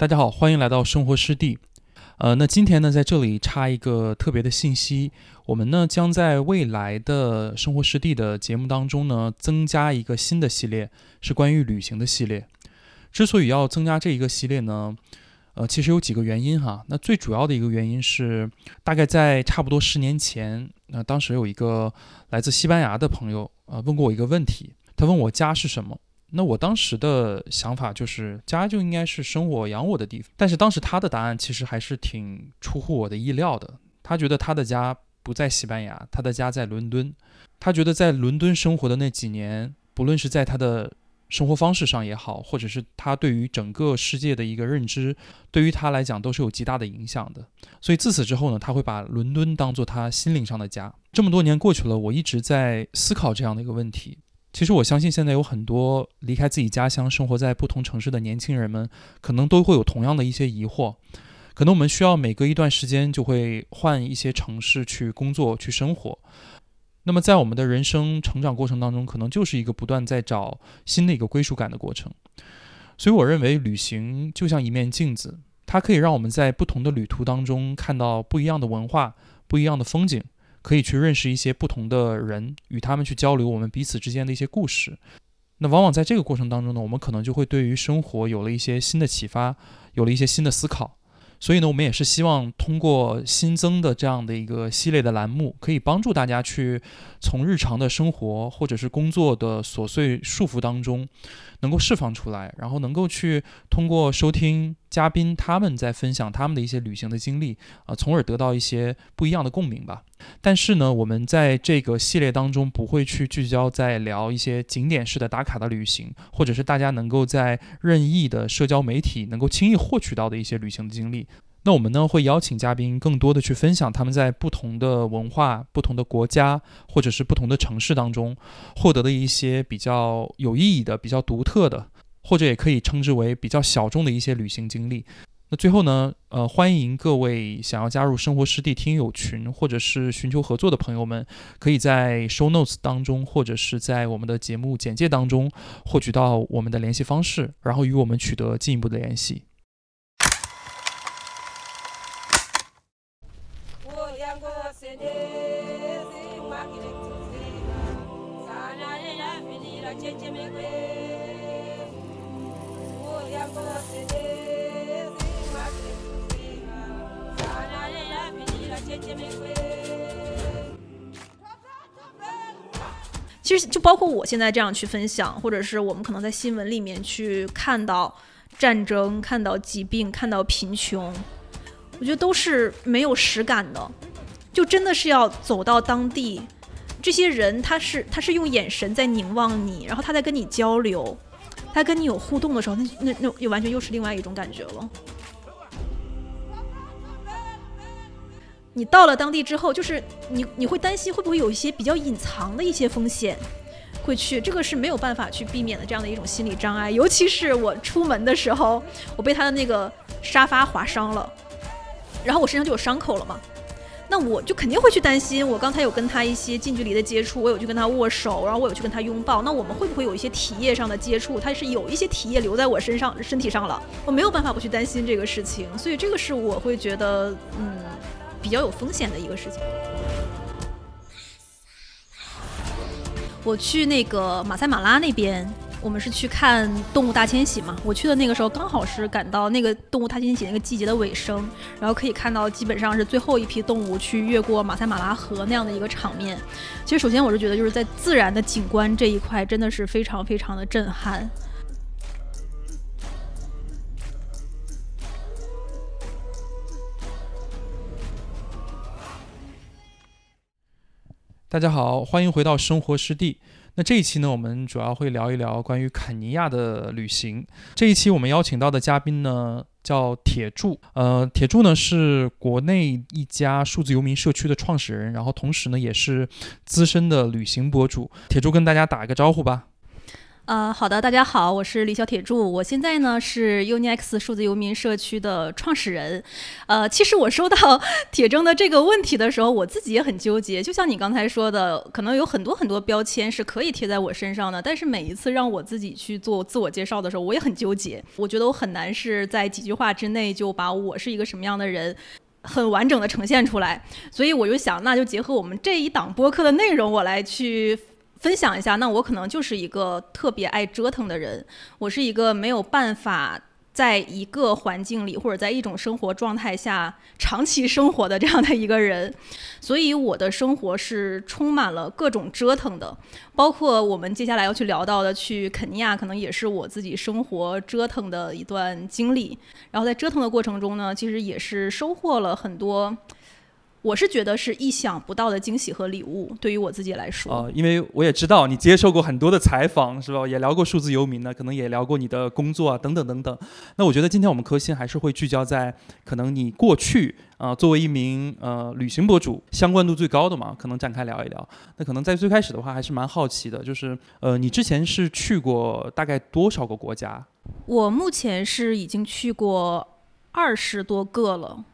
大家好，欢迎来到生活湿地。呃，那今天呢，在这里插一个特别的信息，我们呢将在未来的生活湿地的节目当中呢，增加一个新的系列，是关于旅行的系列。之所以要增加这一个系列呢，呃，其实有几个原因哈。那最主要的一个原因是，大概在差不多十年前，那当时有一个来自西班牙的朋友，呃，问过我一个问题，他问我家是什么。那我当时的想法就是，家就应该是生我养我的地方。但是当时他的答案其实还是挺出乎我的意料的。他觉得他的家不在西班牙，他的家在伦敦。他觉得在伦敦生活的那几年，不论是在他的生活方式上也好，或者是他对于整个世界的一个认知，对于他来讲都是有极大的影响的。所以自此之后呢，他会把伦敦当做他心灵上的家。这么多年过去了，我一直在思考这样的一个问题。其实我相信，现在有很多离开自己家乡、生活在不同城市的年轻人们，可能都会有同样的一些疑惑。可能我们需要每隔一段时间就会换一些城市去工作、去生活。那么在我们的人生成长过程当中，可能就是一个不断在找新的一个归属感的过程。所以我认为，旅行就像一面镜子，它可以让我们在不同的旅途当中看到不一样的文化、不一样的风景。可以去认识一些不同的人，与他们去交流我们彼此之间的一些故事。那往往在这个过程当中呢，我们可能就会对于生活有了一些新的启发，有了一些新的思考。所以呢，我们也是希望通过新增的这样的一个系列的栏目，可以帮助大家去从日常的生活或者是工作的琐碎束缚当中，能够释放出来，然后能够去通过收听嘉宾他们在分享他们的一些旅行的经历啊，从而得到一些不一样的共鸣吧。但是呢，我们在这个系列当中不会去聚焦在聊一些景点式的打卡的旅行，或者是大家能够在任意的社交媒体能够轻易获取到的一些旅行的经历。那我们呢会邀请嘉宾更多的去分享他们在不同的文化、不同的国家或者是不同的城市当中获得的一些比较有意义的、比较独特的，或者也可以称之为比较小众的一些旅行经历。那最后呢，呃，欢迎各位想要加入生活湿地听友群或者是寻求合作的朋友们，可以在 show notes 当中或者是在我们的节目简介当中获取到我们的联系方式，然后与我们取得进一步的联系。其实就包括我现在这样去分享，或者是我们可能在新闻里面去看到战争、看到疾病、看到贫穷，我觉得都是没有实感的。就真的是要走到当地，这些人他是他是用眼神在凝望你，然后他在跟你交流，他跟你有互动的时候，那那那又完全又是另外一种感觉了。你到了当地之后，就是你你会担心会不会有一些比较隐藏的一些风险，会去这个是没有办法去避免的这样的一种心理障碍。尤其是我出门的时候，我被他的那个沙发划伤了，然后我身上就有伤口了嘛，那我就肯定会去担心。我刚才有跟他一些近距离的接触，我有去跟他握手，然后我有去跟他拥抱，那我们会不会有一些体液上的接触？他是有一些体液留在我身上身体上了，我没有办法不去担心这个事情，所以这个是我会觉得嗯。比较有风险的一个事情。我去那个马赛马拉那边，我们是去看动物大迁徙嘛。我去的那个时候刚好是赶到那个动物大迁徙那个季节的尾声，然后可以看到基本上是最后一批动物去越过马赛马拉河那样的一个场面。其实首先我是觉得就是在自然的景观这一块真的是非常非常的震撼。大家好，欢迎回到生活湿地。那这一期呢，我们主要会聊一聊关于肯尼亚的旅行。这一期我们邀请到的嘉宾呢，叫铁柱。呃，铁柱呢是国内一家数字游民社区的创始人，然后同时呢也是资深的旅行博主。铁柱跟大家打一个招呼吧。呃，好的，大家好，我是李小铁柱，我现在呢是 UniX 数字游民社区的创始人。呃，其实我收到 铁铮的这个问题的时候，我自己也很纠结。就像你刚才说的，可能有很多很多标签是可以贴在我身上的，但是每一次让我自己去做自我介绍的时候，我也很纠结。我觉得我很难是在几句话之内就把我是一个什么样的人很完整的呈现出来。所以我就想，那就结合我们这一档播客的内容，我来去。分享一下，那我可能就是一个特别爱折腾的人，我是一个没有办法在一个环境里或者在一种生活状态下长期生活的这样的一个人，所以我的生活是充满了各种折腾的，包括我们接下来要去聊到的去肯尼亚，可能也是我自己生活折腾的一段经历。然后在折腾的过程中呢，其实也是收获了很多。我是觉得是意想不到的惊喜和礼物，对于我自己来说。啊，因为我也知道你接受过很多的采访，是吧？也聊过数字游民呢，可能也聊过你的工作啊，等等等等。那我觉得今天我们科新还是会聚焦在可能你过去啊，作为一名呃旅行博主，相关度最高的嘛，可能展开聊一聊。那可能在最开始的话，还是蛮好奇的，就是呃，你之前是去过大概多少个国家？我目前是已经去过二十多个了。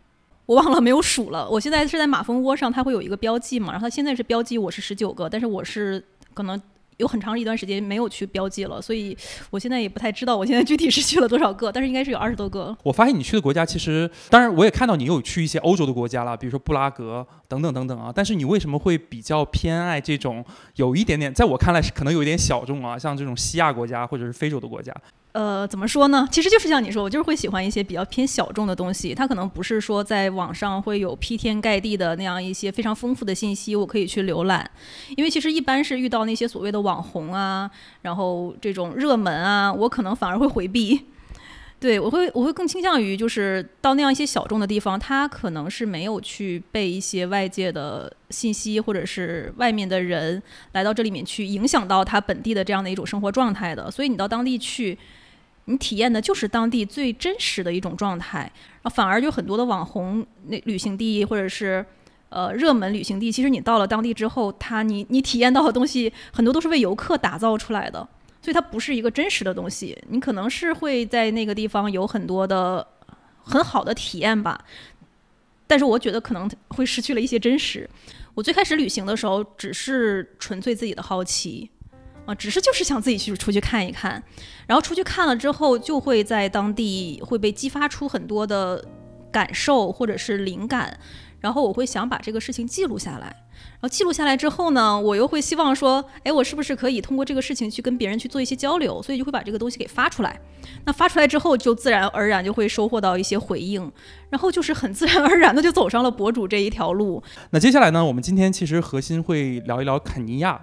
我忘了没有数了，我现在是在马蜂窝上，它会有一个标记嘛，然后它现在是标记我是十九个，但是我是可能有很长一段时间没有去标记了，所以我现在也不太知道我现在具体是去了多少个，但是应该是有二十多个。我发现你去的国家其实，当然我也看到你有去一些欧洲的国家了，比如说布拉格等等等等啊，但是你为什么会比较偏爱这种有一点点，在我看来是可能有一点小众啊，像这种西亚国家或者是非洲的国家？呃，怎么说呢？其实就是像你说，我就是会喜欢一些比较偏小众的东西。它可能不是说在网上会有劈天盖地的那样一些非常丰富的信息，我可以去浏览。因为其实一般是遇到那些所谓的网红啊，然后这种热门啊，我可能反而会回避。对我会，我会更倾向于就是到那样一些小众的地方，他可能是没有去被一些外界的信息或者是外面的人来到这里面去影响到他本地的这样的一种生活状态的。所以你到当地去。你体验的就是当地最真实的一种状态，然后反而就很多的网红那旅行地或者是呃热门旅行地，其实你到了当地之后，它你你体验到的东西很多都是为游客打造出来的，所以它不是一个真实的东西。你可能是会在那个地方有很多的很好的体验吧，但是我觉得可能会失去了一些真实。我最开始旅行的时候，只是纯粹自己的好奇。啊，只是就是想自己去出去看一看，然后出去看了之后，就会在当地会被激发出很多的感受或者是灵感，然后我会想把这个事情记录下来，然后记录下来之后呢，我又会希望说，哎，我是不是可以通过这个事情去跟别人去做一些交流，所以就会把这个东西给发出来。那发出来之后，就自然而然就会收获到一些回应，然后就是很自然而然的就走上了博主这一条路。那接下来呢，我们今天其实核心会聊一聊肯尼亚。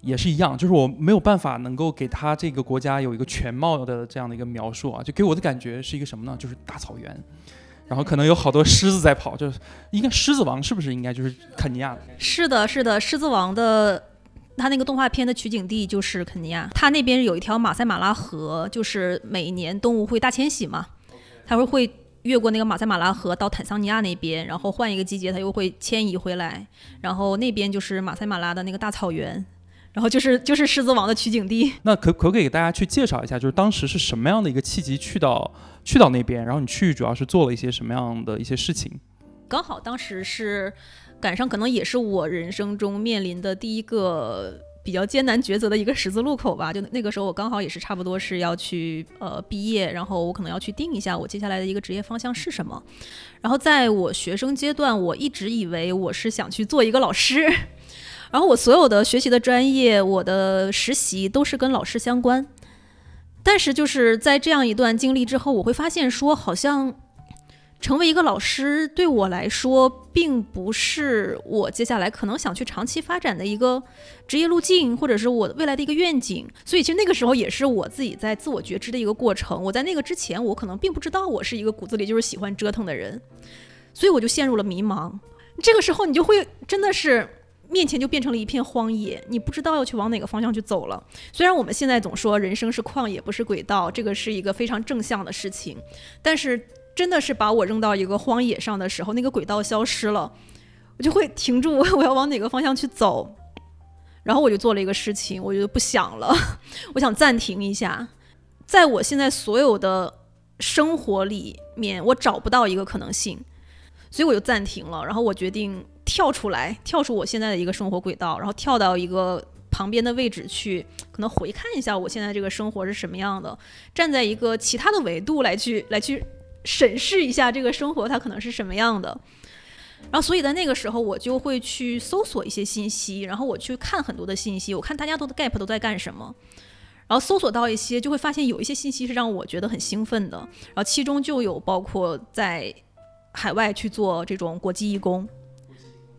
也是一样，就是我没有办法能够给他这个国家有一个全貌的这样的一个描述啊，就给我的感觉是一个什么呢？就是大草原，然后可能有好多狮子在跑，就是应该狮子王是不是应该就是肯尼亚？是的，是的，狮子王的他那个动画片的取景地就是肯尼亚，他那边有一条马赛马拉河，就是每年动物会大迁徙嘛，他会会越过那个马赛马拉河到坦桑尼亚那边，然后换一个季节它又会迁移回来，然后那边就是马赛马拉的那个大草原。然后就是就是狮子王的取景地。那可可不可以给大家去介绍一下，就是当时是什么样的一个契机去到去到那边？然后你去主要是做了一些什么样的一些事情？刚好当时是赶上，可能也是我人生中面临的第一个比较艰难抉择的一个十字路口吧。就那个时候，我刚好也是差不多是要去呃毕业，然后我可能要去定一下我接下来的一个职业方向是什么。然后在我学生阶段，我一直以为我是想去做一个老师。然后我所有的学习的专业，我的实习都是跟老师相关，但是就是在这样一段经历之后，我会发现说，好像成为一个老师对我来说，并不是我接下来可能想去长期发展的一个职业路径，或者是我未来的一个愿景。所以其实那个时候也是我自己在自我觉知的一个过程。我在那个之前，我可能并不知道我是一个骨子里就是喜欢折腾的人，所以我就陷入了迷茫。这个时候你就会真的是。面前就变成了一片荒野，你不知道要去往哪个方向去走了。虽然我们现在总说人生是旷野，不是轨道，这个是一个非常正向的事情，但是真的是把我扔到一个荒野上的时候，那个轨道消失了，我就会停住，我要往哪个方向去走。然后我就做了一个事情，我就不想了，我想暂停一下，在我现在所有的生活里面，我找不到一个可能性，所以我就暂停了。然后我决定跳出来，跳出我现在的一个生活轨道，然后跳到一个旁边的位置去，可能回看一下我现在这个生活是什么样的，站在一个其他的维度来去 来去审视一下这个生活它可能是什么样的。然后，所以在那个时候，我就会去搜索一些信息，然后我去看很多的信息，我看大家都的 gap 都在干什么，然后搜索到一些，就会发现有一些信息是让我觉得很兴奋的，然后其中就有包括在海外去做这种国际义工，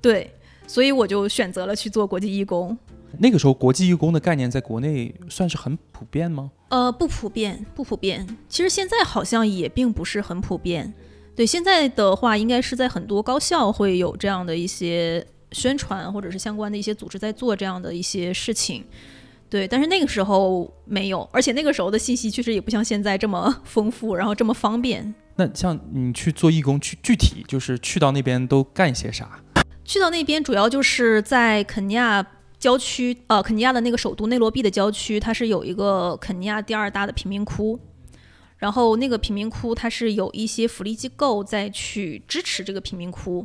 对，所以我就选择了去做国际义工。那个时候，国际义工的概念在国内算是很普遍吗？呃，不普遍，不普遍。其实现在好像也并不是很普遍。对，现在的话，应该是在很多高校会有这样的一些宣传，或者是相关的一些组织在做这样的一些事情。对，但是那个时候没有，而且那个时候的信息确实也不像现在这么丰富，然后这么方便。那像你去做义工，去具体就是去到那边都干些啥？去到那边主要就是在肯尼亚郊区，呃，肯尼亚的那个首都内罗毕的郊区，它是有一个肯尼亚第二大的贫民窟。然后那个贫民窟，它是有一些福利机构在去支持这个贫民窟，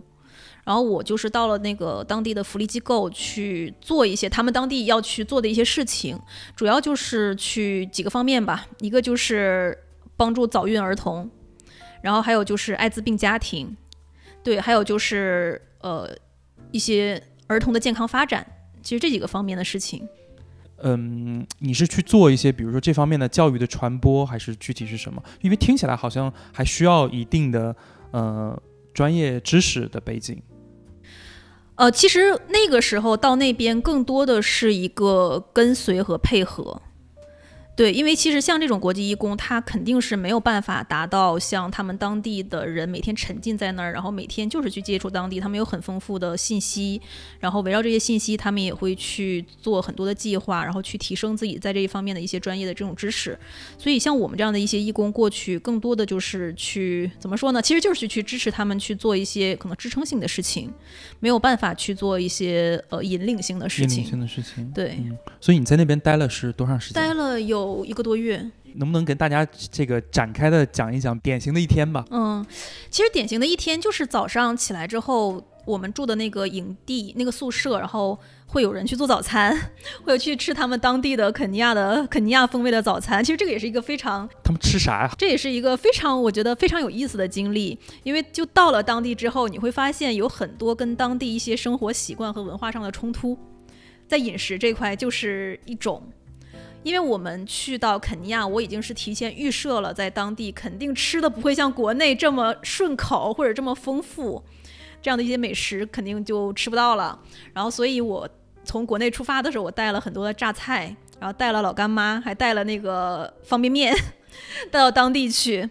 然后我就是到了那个当地的福利机构去做一些他们当地要去做的一些事情，主要就是去几个方面吧，一个就是帮助早孕儿童，然后还有就是艾滋病家庭，对，还有就是呃一些儿童的健康发展，其实这几个方面的事情。嗯，你是去做一些，比如说这方面的教育的传播，还是具体是什么？因为听起来好像还需要一定的呃专业知识的背景。呃，其实那个时候到那边更多的是一个跟随和配合。对，因为其实像这种国际义工，他肯定是没有办法达到像他们当地的人每天沉浸在那儿，然后每天就是去接触当地，他们有很丰富的信息，然后围绕这些信息，他们也会去做很多的计划，然后去提升自己在这一方面的一些专业的这种知识。所以像我们这样的一些义工过去，更多的就是去怎么说呢？其实就是去支持他们去做一些可能支撑性的事情，没有办法去做一些呃引领性的事情。引领性的事情。对。所以你在那边待了是多长时间？待了有。有一个多月，能不能跟大家这个展开的讲一讲典型的一天吧？嗯，其实典型的一天就是早上起来之后，我们住的那个营地那个宿舍，然后会有人去做早餐，会有去吃他们当地的肯尼亚的肯尼亚风味的早餐。其实这个也是一个非常他们吃啥呀？这也是一个非常我觉得非常有意思的经历，因为就到了当地之后，你会发现有很多跟当地一些生活习惯和文化上的冲突，在饮食这块就是一种。因为我们去到肯尼亚，我已经是提前预设了，在当地肯定吃的不会像国内这么顺口或者这么丰富，这样的一些美食肯定就吃不到了。然后，所以我从国内出发的时候，我带了很多的榨菜，然后带了老干妈，还带了那个方便面，带到当地去。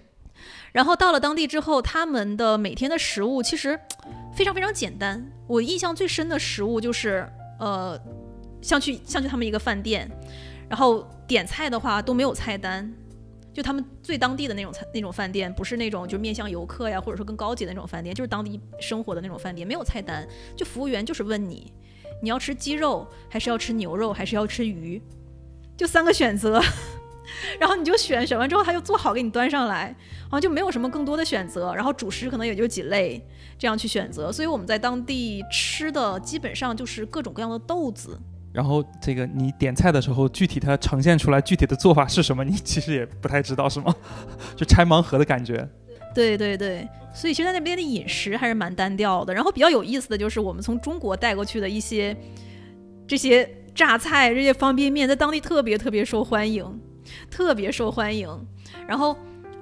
然后到了当地之后，他们的每天的食物其实非常非常简单。我印象最深的食物就是，呃，像去像去他们一个饭店。然后点菜的话都没有菜单，就他们最当地的那种菜那种饭店，不是那种就面向游客呀，或者说更高级的那种饭店，就是当地生活的那种饭店，没有菜单，就服务员就是问你，你要吃鸡肉还是要吃牛肉还是要吃鱼，就三个选择，然后你就选，选完之后他就做好给你端上来，好像就没有什么更多的选择，然后主食可能也就几类这样去选择，所以我们在当地吃的基本上就是各种各样的豆子。然后这个你点菜的时候，具体它呈现出来具体的做法是什么，你其实也不太知道，是吗？就拆盲盒的感觉。对对对，所以其实在那边的饮食还是蛮单调的。然后比较有意思的就是我们从中国带过去的一些这些榨菜、这些方便面，在当地特别特别受欢迎，特别受欢迎。然后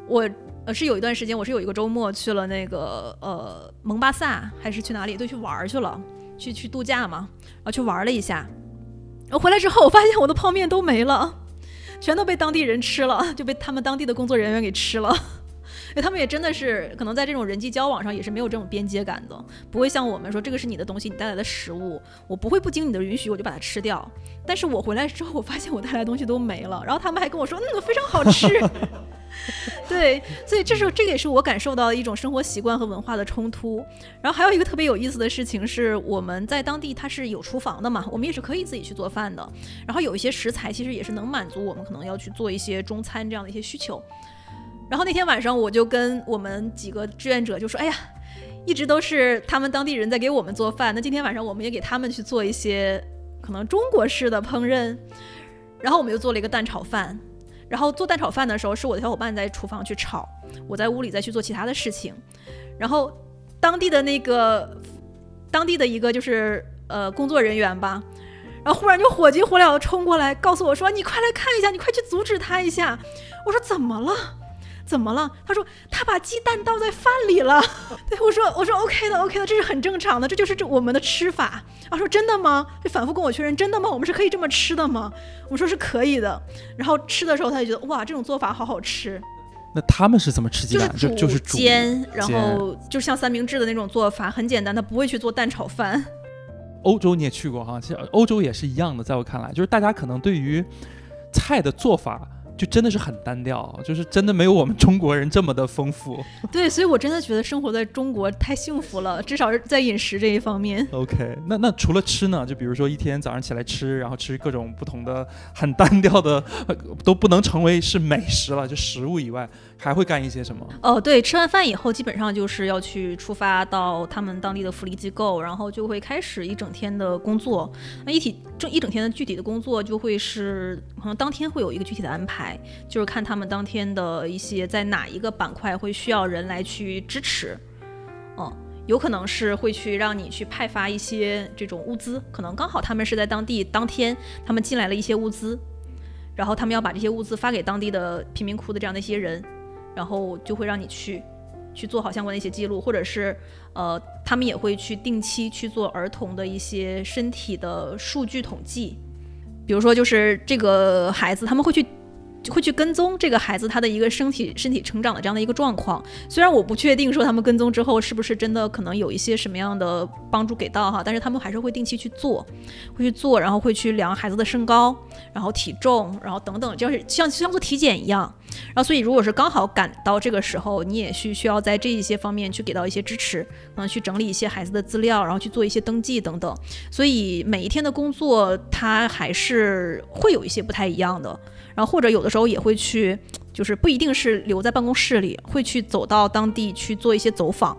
我呃是有一段时间，我是有一个周末去了那个呃蒙巴萨还是去哪里，都去玩去了，去去度假嘛，然后去玩了一下。我回来之后，我发现我的泡面都没了，全都被当地人吃了，就被他们当地的工作人员给吃了。他们也真的是可能在这种人际交往上也是没有这种边界感的，不会像我们说这个是你的东西，你带来的食物，我不会不经你的允许我就把它吃掉。但是我回来之后，我发现我带来东西都没了，然后他们还跟我说，嗯，非常好吃。对，所以这是这个也是我感受到的一种生活习惯和文化的冲突。然后还有一个特别有意思的事情是，我们在当地它是有厨房的嘛，我们也是可以自己去做饭的。然后有一些食材其实也是能满足我们可能要去做一些中餐这样的一些需求。然后那天晚上我就跟我们几个志愿者就说：“哎呀，一直都是他们当地人在给我们做饭，那今天晚上我们也给他们去做一些可能中国式的烹饪。”然后我们又做了一个蛋炒饭。然后做蛋炒饭的时候，是我的小伙伴在厨房去炒，我在屋里再去做其他的事情。然后当地的那个当地的一个就是呃工作人员吧，然后忽然就火急火燎的冲过来，告诉我说：“你快来看一下，你快去阻止他一下。”我说：“怎么了？”怎么了？他说他把鸡蛋倒在饭里了。对我说，我说 OK 的，OK 的，这是很正常的，这就是这我们的吃法。他说真的吗？就反复跟我确认，真的吗？我们是可以这么吃的吗？我说是可以的。然后吃的时候，他就觉得哇，这种做法好好吃。那他们是怎么吃鸡蛋？就就是煎，然后就像三明治的那种做法，很简单，他不会去做蛋炒饭。欧洲你也去过哈，其实欧洲也是一样的，在我看来，就是大家可能对于菜的做法。就真的是很单调，就是真的没有我们中国人这么的丰富。对，所以我真的觉得生活在中国太幸福了，至少是在饮食这一方面。OK，那那除了吃呢？就比如说一天早上起来吃，然后吃各种不同的很单调的，都不能成为是美食了，就食物以外，还会干一些什么？哦，对，吃完饭以后基本上就是要去出发到他们当地的福利机构，然后就会开始一整天的工作。那一体这一整天的具体的工作就会是可能当天会有一个具体的安排。就是看他们当天的一些在哪一个板块会需要人来去支持，嗯，有可能是会去让你去派发一些这种物资，可能刚好他们是在当地当天他们进来了一些物资，然后他们要把这些物资发给当地的贫民窟的这样的一些人，然后就会让你去去做好相关的一些记录，或者是呃，他们也会去定期去做儿童的一些身体的数据统计，比如说就是这个孩子他们会去。就会去跟踪这个孩子他的一个身体身体成长的这样的一个状况，虽然我不确定说他们跟踪之后是不是真的可能有一些什么样的帮助给到哈，但是他们还是会定期去做，会去做，然后会去量孩子的身高，然后体重，然后等等，就是像像做体检一样。然后所以如果是刚好赶到这个时候，你也需需要在这一些方面去给到一些支持，嗯，去整理一些孩子的资料，然后去做一些登记等等。所以每一天的工作它还是会有一些不太一样的。然后或者有的时候也会去，就是不一定是留在办公室里，会去走到当地去做一些走访，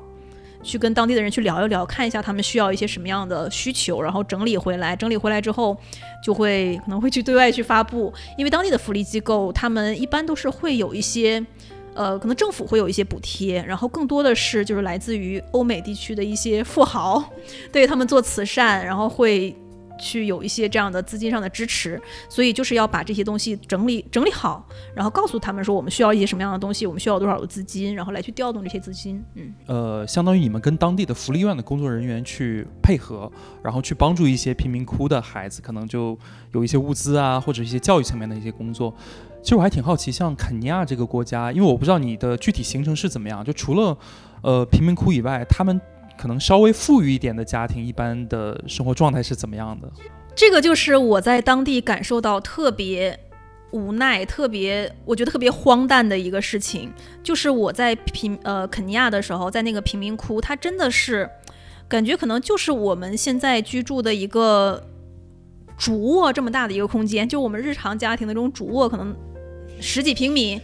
去跟当地的人去聊一聊，看一下他们需要一些什么样的需求，然后整理回来。整理回来之后，就会可能会去对外去发布，因为当地的福利机构他们一般都是会有一些，呃，可能政府会有一些补贴，然后更多的是就是来自于欧美地区的一些富豪，对他们做慈善，然后会。去有一些这样的资金上的支持，所以就是要把这些东西整理整理好，然后告诉他们说我们需要一些什么样的东西，我们需要多少的资金，然后来去调动这些资金。嗯，呃，相当于你们跟当地的福利院的工作人员去配合，然后去帮助一些贫民窟的孩子，可能就有一些物资啊，或者一些教育层面的一些工作。其实我还挺好奇，像肯尼亚这个国家，因为我不知道你的具体行程是怎么样，就除了呃贫民窟以外，他们。可能稍微富裕一点的家庭，一般的生活状态是怎么样的？这个就是我在当地感受到特别无奈、特别我觉得特别荒诞的一个事情，就是我在贫呃肯尼亚的时候，在那个贫民窟，它真的是感觉可能就是我们现在居住的一个主卧这么大的一个空间，就我们日常家庭的这种主卧，可能十几平米、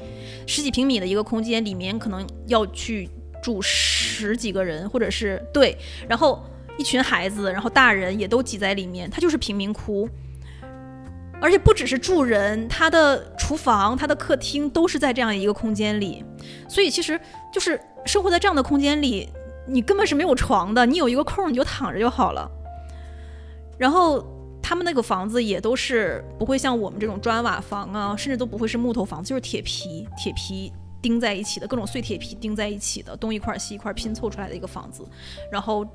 十几平米的一个空间里面，可能要去。住十几个人，或者是对，然后一群孩子，然后大人也都挤在里面，它就是贫民窟，而且不只是住人，他的厨房、他的客厅都是在这样一个空间里，所以其实就是生活在这样的空间里，你根本是没有床的，你有一个空你就躺着就好了。然后他们那个房子也都是不会像我们这种砖瓦房啊，甚至都不会是木头房子，就是铁皮，铁皮。钉在一起的各种碎铁皮钉在一起的东一块西一块拼凑出来的一个房子，然后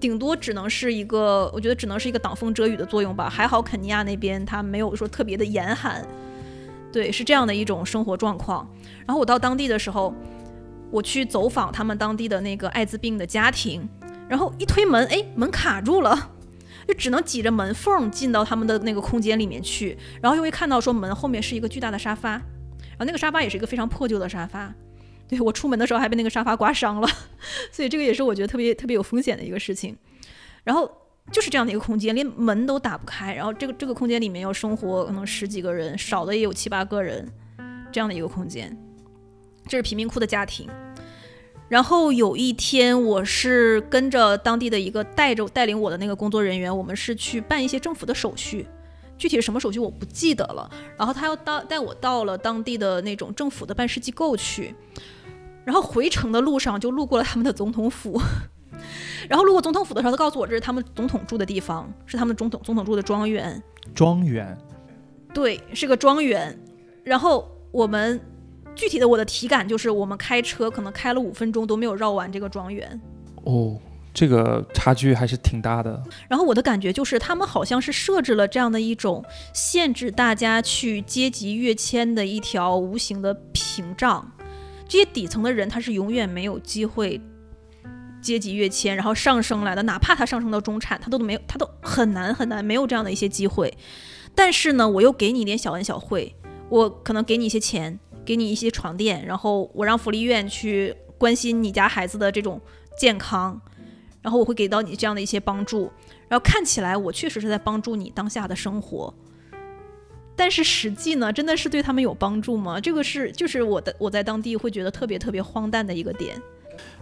顶多只能是一个，我觉得只能是一个挡风遮雨的作用吧。还好肯尼亚那边它没有说特别的严寒，对，是这样的一种生活状况。然后我到当地的时候，我去走访他们当地的那个艾滋病的家庭，然后一推门，哎，门卡住了，就只能挤着门缝进到他们的那个空间里面去。然后又会看到说门后面是一个巨大的沙发。然后那个沙发也是一个非常破旧的沙发，对我出门的时候还被那个沙发刮伤了，所以这个也是我觉得特别特别有风险的一个事情。然后就是这样的一个空间，连门都打不开，然后这个这个空间里面要生活可能十几个人，少的也有七八个人，这样的一个空间，这是贫民窟的家庭。然后有一天，我是跟着当地的一个带着带领我的那个工作人员，我们是去办一些政府的手续，具体是什么手续我不记得了。然后他要到带我到了当地的那种政府的办事机构去，然后回程的路上就路过了他们的总统府，然后路过总统府的时候，他告诉我这是他们总统住的地方，是他们总统总统住的庄园。庄园，对，是个庄园。然后我们。具体的我的体感就是，我们开车可能开了五分钟都没有绕完这个庄园。哦，这个差距还是挺大的。然后我的感觉就是，他们好像是设置了这样的一种限制大家去阶级跃迁的一条无形的屏障。这些底层的人他是永远没有机会阶级跃迁，然后上升来的。哪怕他上升到中产，他都没有，他都很难很难没有这样的一些机会。但是呢，我又给你一点小恩小惠，我可能给你一些钱。给你一些床垫，然后我让福利院去关心你家孩子的这种健康，然后我会给到你这样的一些帮助，然后看起来我确实是在帮助你当下的生活，但是实际呢，真的是对他们有帮助吗？这个是就是我的我在当地会觉得特别特别荒诞的一个点。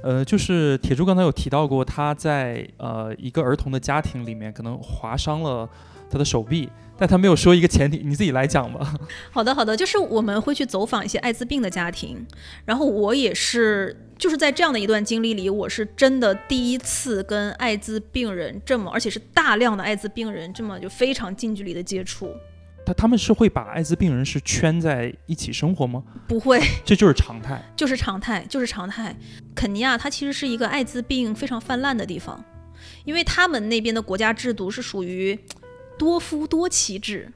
呃，就是铁柱刚才有提到过，他在呃一个儿童的家庭里面可能划伤了他的手臂。但他没有说一个前提，你自己来讲吧。好的，好的，就是我们会去走访一些艾滋病的家庭，然后我也是，就是在这样的一段经历里，我是真的第一次跟艾滋病人这么，而且是大量的艾滋病人这么就非常近距离的接触。他他们是会把艾滋病人是圈在一起生活吗？不会，这就是常态，就是常态，就是常态。肯尼亚它其实是一个艾滋病非常泛滥的地方，因为他们那边的国家制度是属于。多夫多妻制，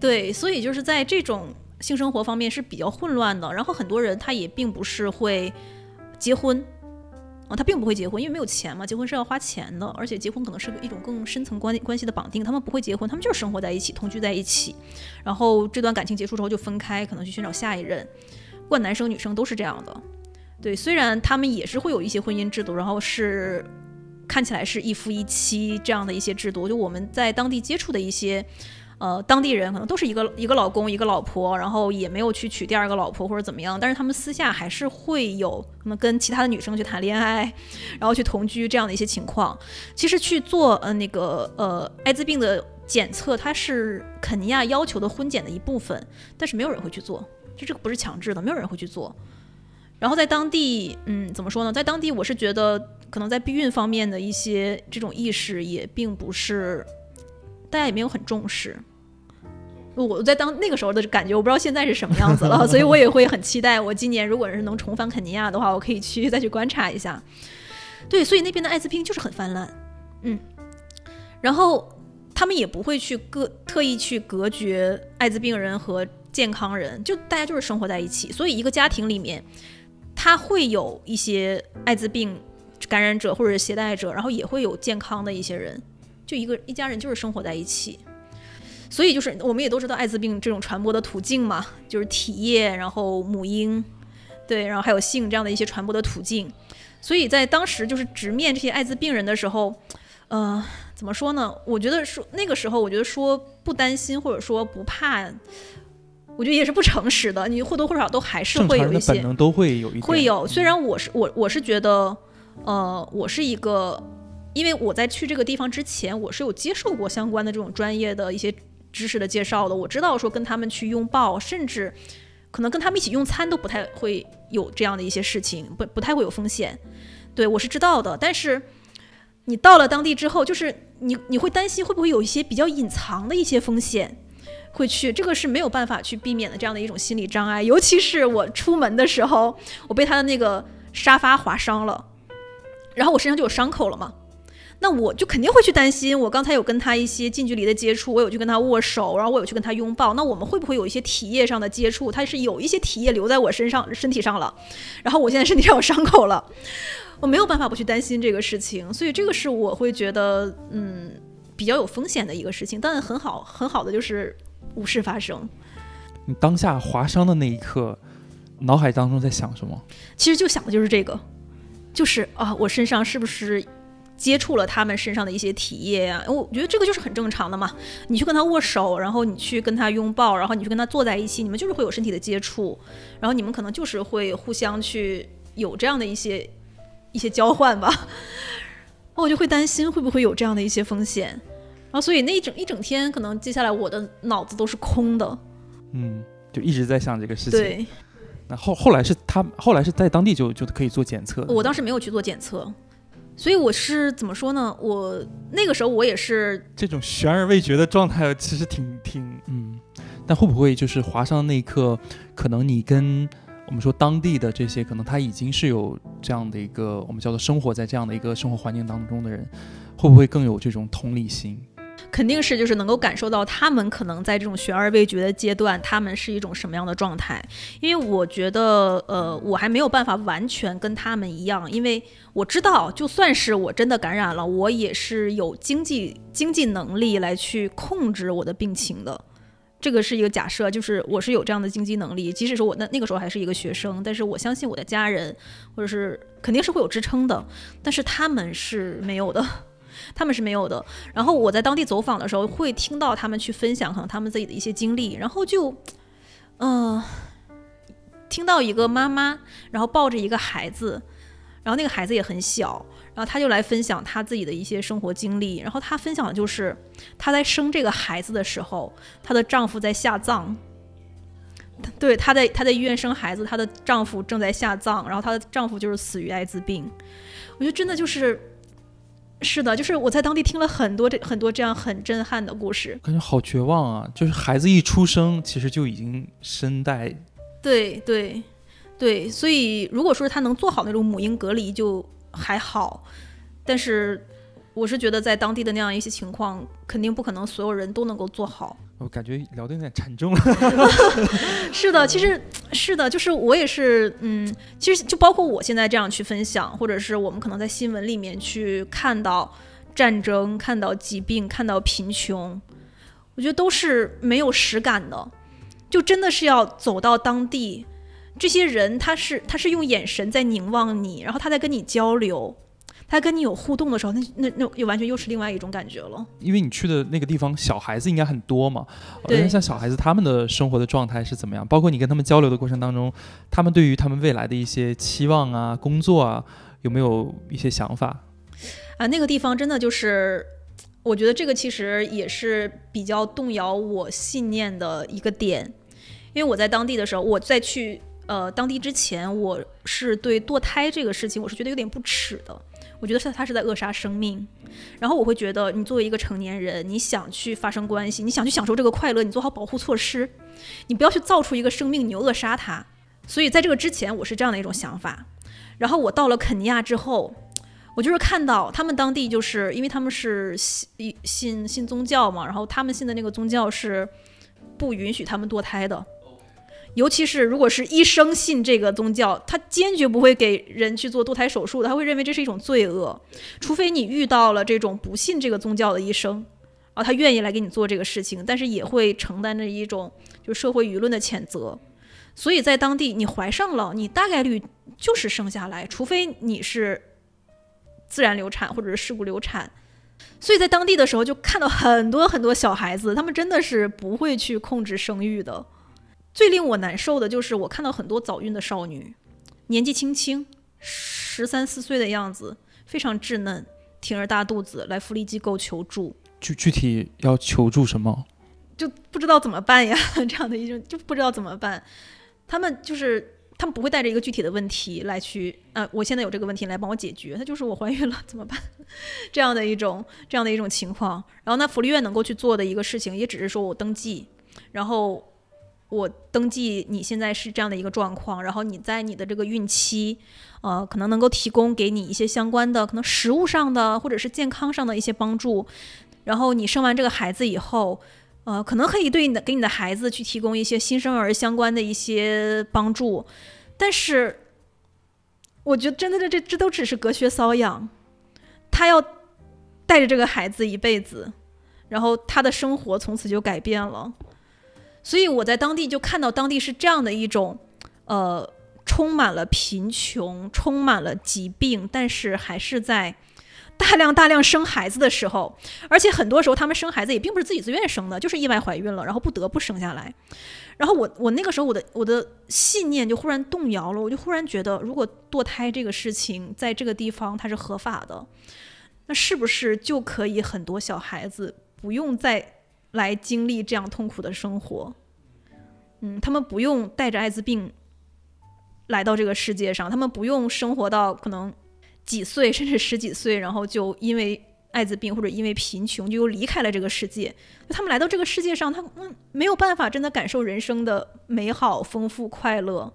对，所以就是在这种性生活方面是比较混乱的。然后很多人他也并不是会结婚啊，他并不会结婚，因为没有钱嘛，结婚是要花钱的，而且结婚可能是一种更深层关关系的绑定。他们不会结婚，他们就是生活在一起，同居在一起，然后这段感情结束之后就分开，可能去寻找下一任。不管男生女生都是这样的，对，虽然他们也是会有一些婚姻制度，然后是。看起来是一夫一妻这样的一些制度，就我们在当地接触的一些，呃，当地人可能都是一个一个老公一个老婆，然后也没有去娶第二个老婆或者怎么样，但是他们私下还是会有可能跟其他的女生去谈恋爱，然后去同居这样的一些情况。其实去做呃那个呃艾滋病的检测，它是肯尼亚要求的婚检的一部分，但是没有人会去做，就这个不是强制的，没有人会去做。然后在当地，嗯，怎么说呢？在当地，我是觉得可能在避孕方面的一些这种意识也并不是，大家也没有很重视。我在当那个时候的感觉，我不知道现在是什么样子了，所以我也会很期待，我今年如果是能重返肯尼亚的话，我可以去再去观察一下。对，所以那边的艾滋病就是很泛滥，嗯，然后他们也不会去隔特意去隔绝艾滋病人和健康人，就大家就是生活在一起，所以一个家庭里面。他会有一些艾滋病感染者或者是携带者，然后也会有健康的一些人，就一个一家人就是生活在一起。所以就是我们也都知道艾滋病这种传播的途径嘛，就是体液，然后母婴，对，然后还有性这样的一些传播的途径。所以在当时就是直面这些艾滋病人的时候，呃，怎么说呢？我觉得说那个时候，我觉得说不担心或者说不怕。我觉得也是不诚实的，你或多或少都还是会有一些本能都会有一会有。虽然我是我我是觉得，呃，我是一个，因为我在去这个地方之前，我是有接受过相关的这种专业的一些知识的介绍的。我知道说跟他们去拥抱，甚至可能跟他们一起用餐都不太会有这样的一些事情，不不太会有风险。对我是知道的，但是你到了当地之后，就是你你会担心会不会有一些比较隐藏的一些风险。会去，这个是没有办法去避免的，这样的一种心理障碍。尤其是我出门的时候，我被他的那个沙发划伤了，然后我身上就有伤口了嘛，那我就肯定会去担心。我刚才有跟他一些近距离的接触，我有去跟他握手，然后我有去跟他拥抱，那我们会不会有一些体液上的接触？他是有一些体液留在我身上、身体上了，然后我现在身体上有伤口了，我没有办法不去担心这个事情。所以这个是我会觉得，嗯，比较有风险的一个事情。但很好，很好的就是。无事发生，你当下划伤的那一刻，脑海当中在想什么？其实就想的就是这个，就是啊，我身上是不是接触了他们身上的一些体液呀、我觉得这个就是很正常的嘛。你去跟他握手，然后你去跟他拥抱，然后你去跟他坐在一起，你们就是会有身体的接触，然后你们可能就是会互相去有这样的一些一些交换吧。我就会担心会不会有这样的一些风险，然后所以那一整一整天，可能接下来我的脑子都是空的。嗯，就一直在想这个事情。对那后后来是他后来是在当地就就可以做检测。我当时没有去做检测，所以我是怎么说呢？我那个时候我也是这种悬而未决的状态，其实挺挺嗯。但会不会就是划伤那一刻，可能你跟我们说当地的这些，可能他已经是有这样的一个我们叫做生活在这样的一个生活环境当中的人，会不会更有这种同理心？肯定是就是能够感受到他们可能在这种悬而未决的阶段，他们是一种什么样的状态。因为我觉得，呃，我还没有办法完全跟他们一样，因为我知道，就算是我真的感染了，我也是有经济经济能力来去控制我的病情的。这个是一个假设，就是我是有这样的经济能力，即使说我那那个时候还是一个学生，但是我相信我的家人或者是肯定是会有支撑的，但是他们是没有的。他们是没有的。然后我在当地走访的时候，会听到他们去分享可能他们自己的一些经历，然后就，嗯、听到一个妈妈，然后抱着一个孩子，然后那个孩子也很小，然后她就来分享她自己的一些生活经历。然后她分享的就是她在生这个孩子的时候，她的丈夫在下葬。对，她在她在医院生孩子，她的丈夫正在下葬，然后她的丈夫就是死于艾滋病。我觉得真的就是是的，就是我在当地听了很多这很多这样很震撼的故事。感觉好绝望啊！就是孩子一出生，其实就已经身带对对对，所以如果说他能做好那种母婴隔离就还好，但是我是觉得在当地的那样一些情况，肯定不可能所有人都能够做好。我感觉聊得有点沉重了。是的，其实是的，就是我也是，嗯，其实就包括我现在这样去分享，或者是我们可能在新闻里面去看到战争、看到疾病、看到贫穷，我觉得都是没有实感的，就真的是要走到当地，这些人他是他是用眼神在凝望你，然后他在跟你交流。他跟你有互动的时候，那那那又完全又是另外一种感觉了。因为你去的那个地方，小孩子应该很多嘛。对那像小孩子他们的生活的状态是怎么样？包括你跟他们交流的过程当中，他们对于他们未来的一些期望啊、工作啊，有没有一些想法？啊，那个地方真的就是，我觉得这个其实也是比较动摇我信念的一个点，因为我在当地的时候，我在去呃当地之前，我是对堕胎这个事情，我是觉得有点不耻的。我觉得是他是在扼杀生命，然后我会觉得你作为一个成年人，你想去发生关系，你想去享受这个快乐，你做好保护措施，你不要去造出一个生命，你又扼杀它。所以在这个之前，我是这样的一种想法。然后我到了肯尼亚之后，我就是看到他们当地就是因为他们是信信信宗教嘛，然后他们信的那个宗教是不允许他们堕胎的。尤其是如果是医生信这个宗教，他坚决不会给人去做堕胎手术的，他会认为这是一种罪恶，除非你遇到了这种不信这个宗教的医生，啊，他愿意来给你做这个事情，但是也会承担着一种就社会舆论的谴责。所以在当地，你怀上了，你大概率就是生下来，除非你是自然流产或者是事故流产。所以在当地的时候，就看到很多很多小孩子，他们真的是不会去控制生育的。最令我难受的就是我看到很多早孕的少女，年纪轻轻，十三四岁的样子，非常稚嫩，挺着大肚子来福利机构求助，具具体要求助什么？就不知道怎么办呀，这样的一种就不知道怎么办。他们就是他们不会带着一个具体的问题来去，呃，我现在有这个问题来帮我解决，他就是我怀孕了怎么办？这样的一种这样的一种情况。然后那福利院能够去做的一个事情，也只是说我登记，然后我登记你现在是这样的一个状况，然后你在你的这个孕期，呃，可能能够提供给你一些相关的可能食物上的或者是健康上的一些帮助。然后你生完这个孩子以后。呃，可能可以对你的给你的孩子去提供一些新生儿相关的一些帮助，但是我觉得真的这这这都只是隔靴搔痒，他要带着这个孩子一辈子，然后他的生活从此就改变了，所以我在当地就看到当地是这样的一种，呃，充满了贫穷，充满了疾病，但是还是在大量大量生孩子的时候，而且很多时候他们生孩子也并不是自己自愿生的，就是意外怀孕了，然后不得不生下来。然后我我那个时候我的我的信念就忽然动摇了，我就忽然觉得，如果堕胎这个事情在这个地方它是合法的，那是不是就可以很多小孩子不用再来经历这样痛苦的生活？嗯，他们不用带着艾滋病来到这个世界上，他们不用生活到可能几岁甚至十几岁，然后就因为。艾滋病或者因为贫穷就又离开了这个世界，他们来到这个世界上，他嗯没有办法真的感受人生的美好、丰富、快乐。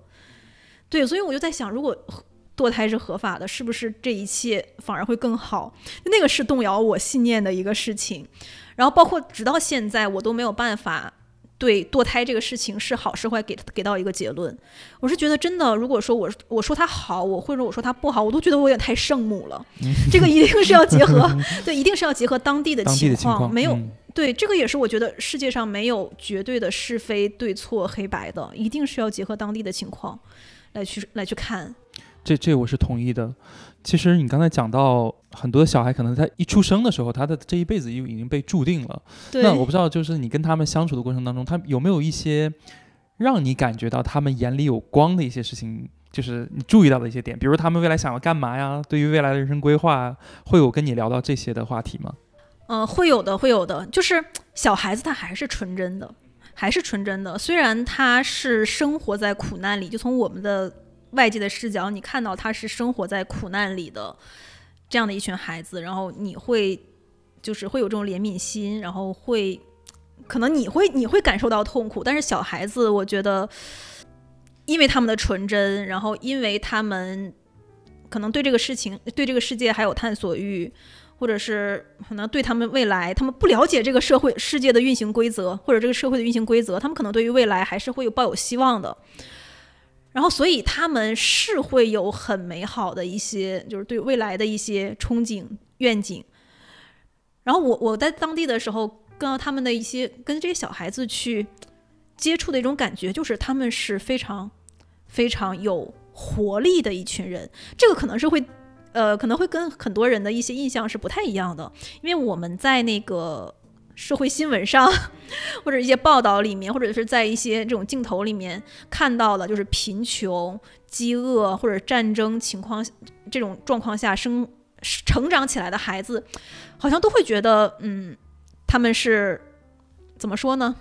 对，所以我就在想，如果堕胎是合法的，是不是这一切反而会更好？那个是动摇我信念的一个事情。然后包括直到现在，我都没有办法。对堕胎这个事情是好是坏，给给到一个结论。我是觉得真的，如果说我我说它好，我或者我说它不好，我都觉得我有点太圣母了。这个一定是要结合，对，一定是要结合当地的情况。没有对这个也是我觉得世界上没有绝对的是非对错黑白的，一定是要结合当地的情况来去来去看。这这我是同意的。其实你刚才讲到很多小孩，可能他一出生的时候，他的这一辈子就已经被注定了。那我不知道，就是你跟他们相处的过程当中，他有没有一些让你感觉到他们眼里有光的一些事情，就是你注意到的一些点，比如他们未来想要干嘛呀？对于未来的人生规划，会有跟你聊到这些的话题吗？嗯，会有的，会有的。就是小孩子他还是纯真的，还是纯真的。虽然他是生活在苦难里，就从我们的。外界的视角，你看到他是生活在苦难里的这样的一群孩子，然后你会就是会有这种怜悯心，然后会可能你会你会感受到痛苦，但是小孩子，我觉得因为他们的纯真，然后因为他们可能对这个事情、对这个世界还有探索欲，或者是可能对他们未来，他们不了解这个社会世界的运行规则，或者这个社会的运行规则，他们可能对于未来还是会有抱有希望的。然后，所以他们是会有很美好的一些，就是对未来的一些憧憬愿景。然后我我在当地的时候，跟他们的一些跟这些小孩子去接触的一种感觉，就是他们是非常非常有活力的一群人。这个可能是会，呃，可能会跟很多人的一些印象是不太一样的，因为我们在那个。社会新闻上，或者一些报道里面，或者是在一些这种镜头里面看到的，就是贫穷、饥饿或者战争情况这种状况下生成长起来的孩子，好像都会觉得，嗯，他们是怎么说呢？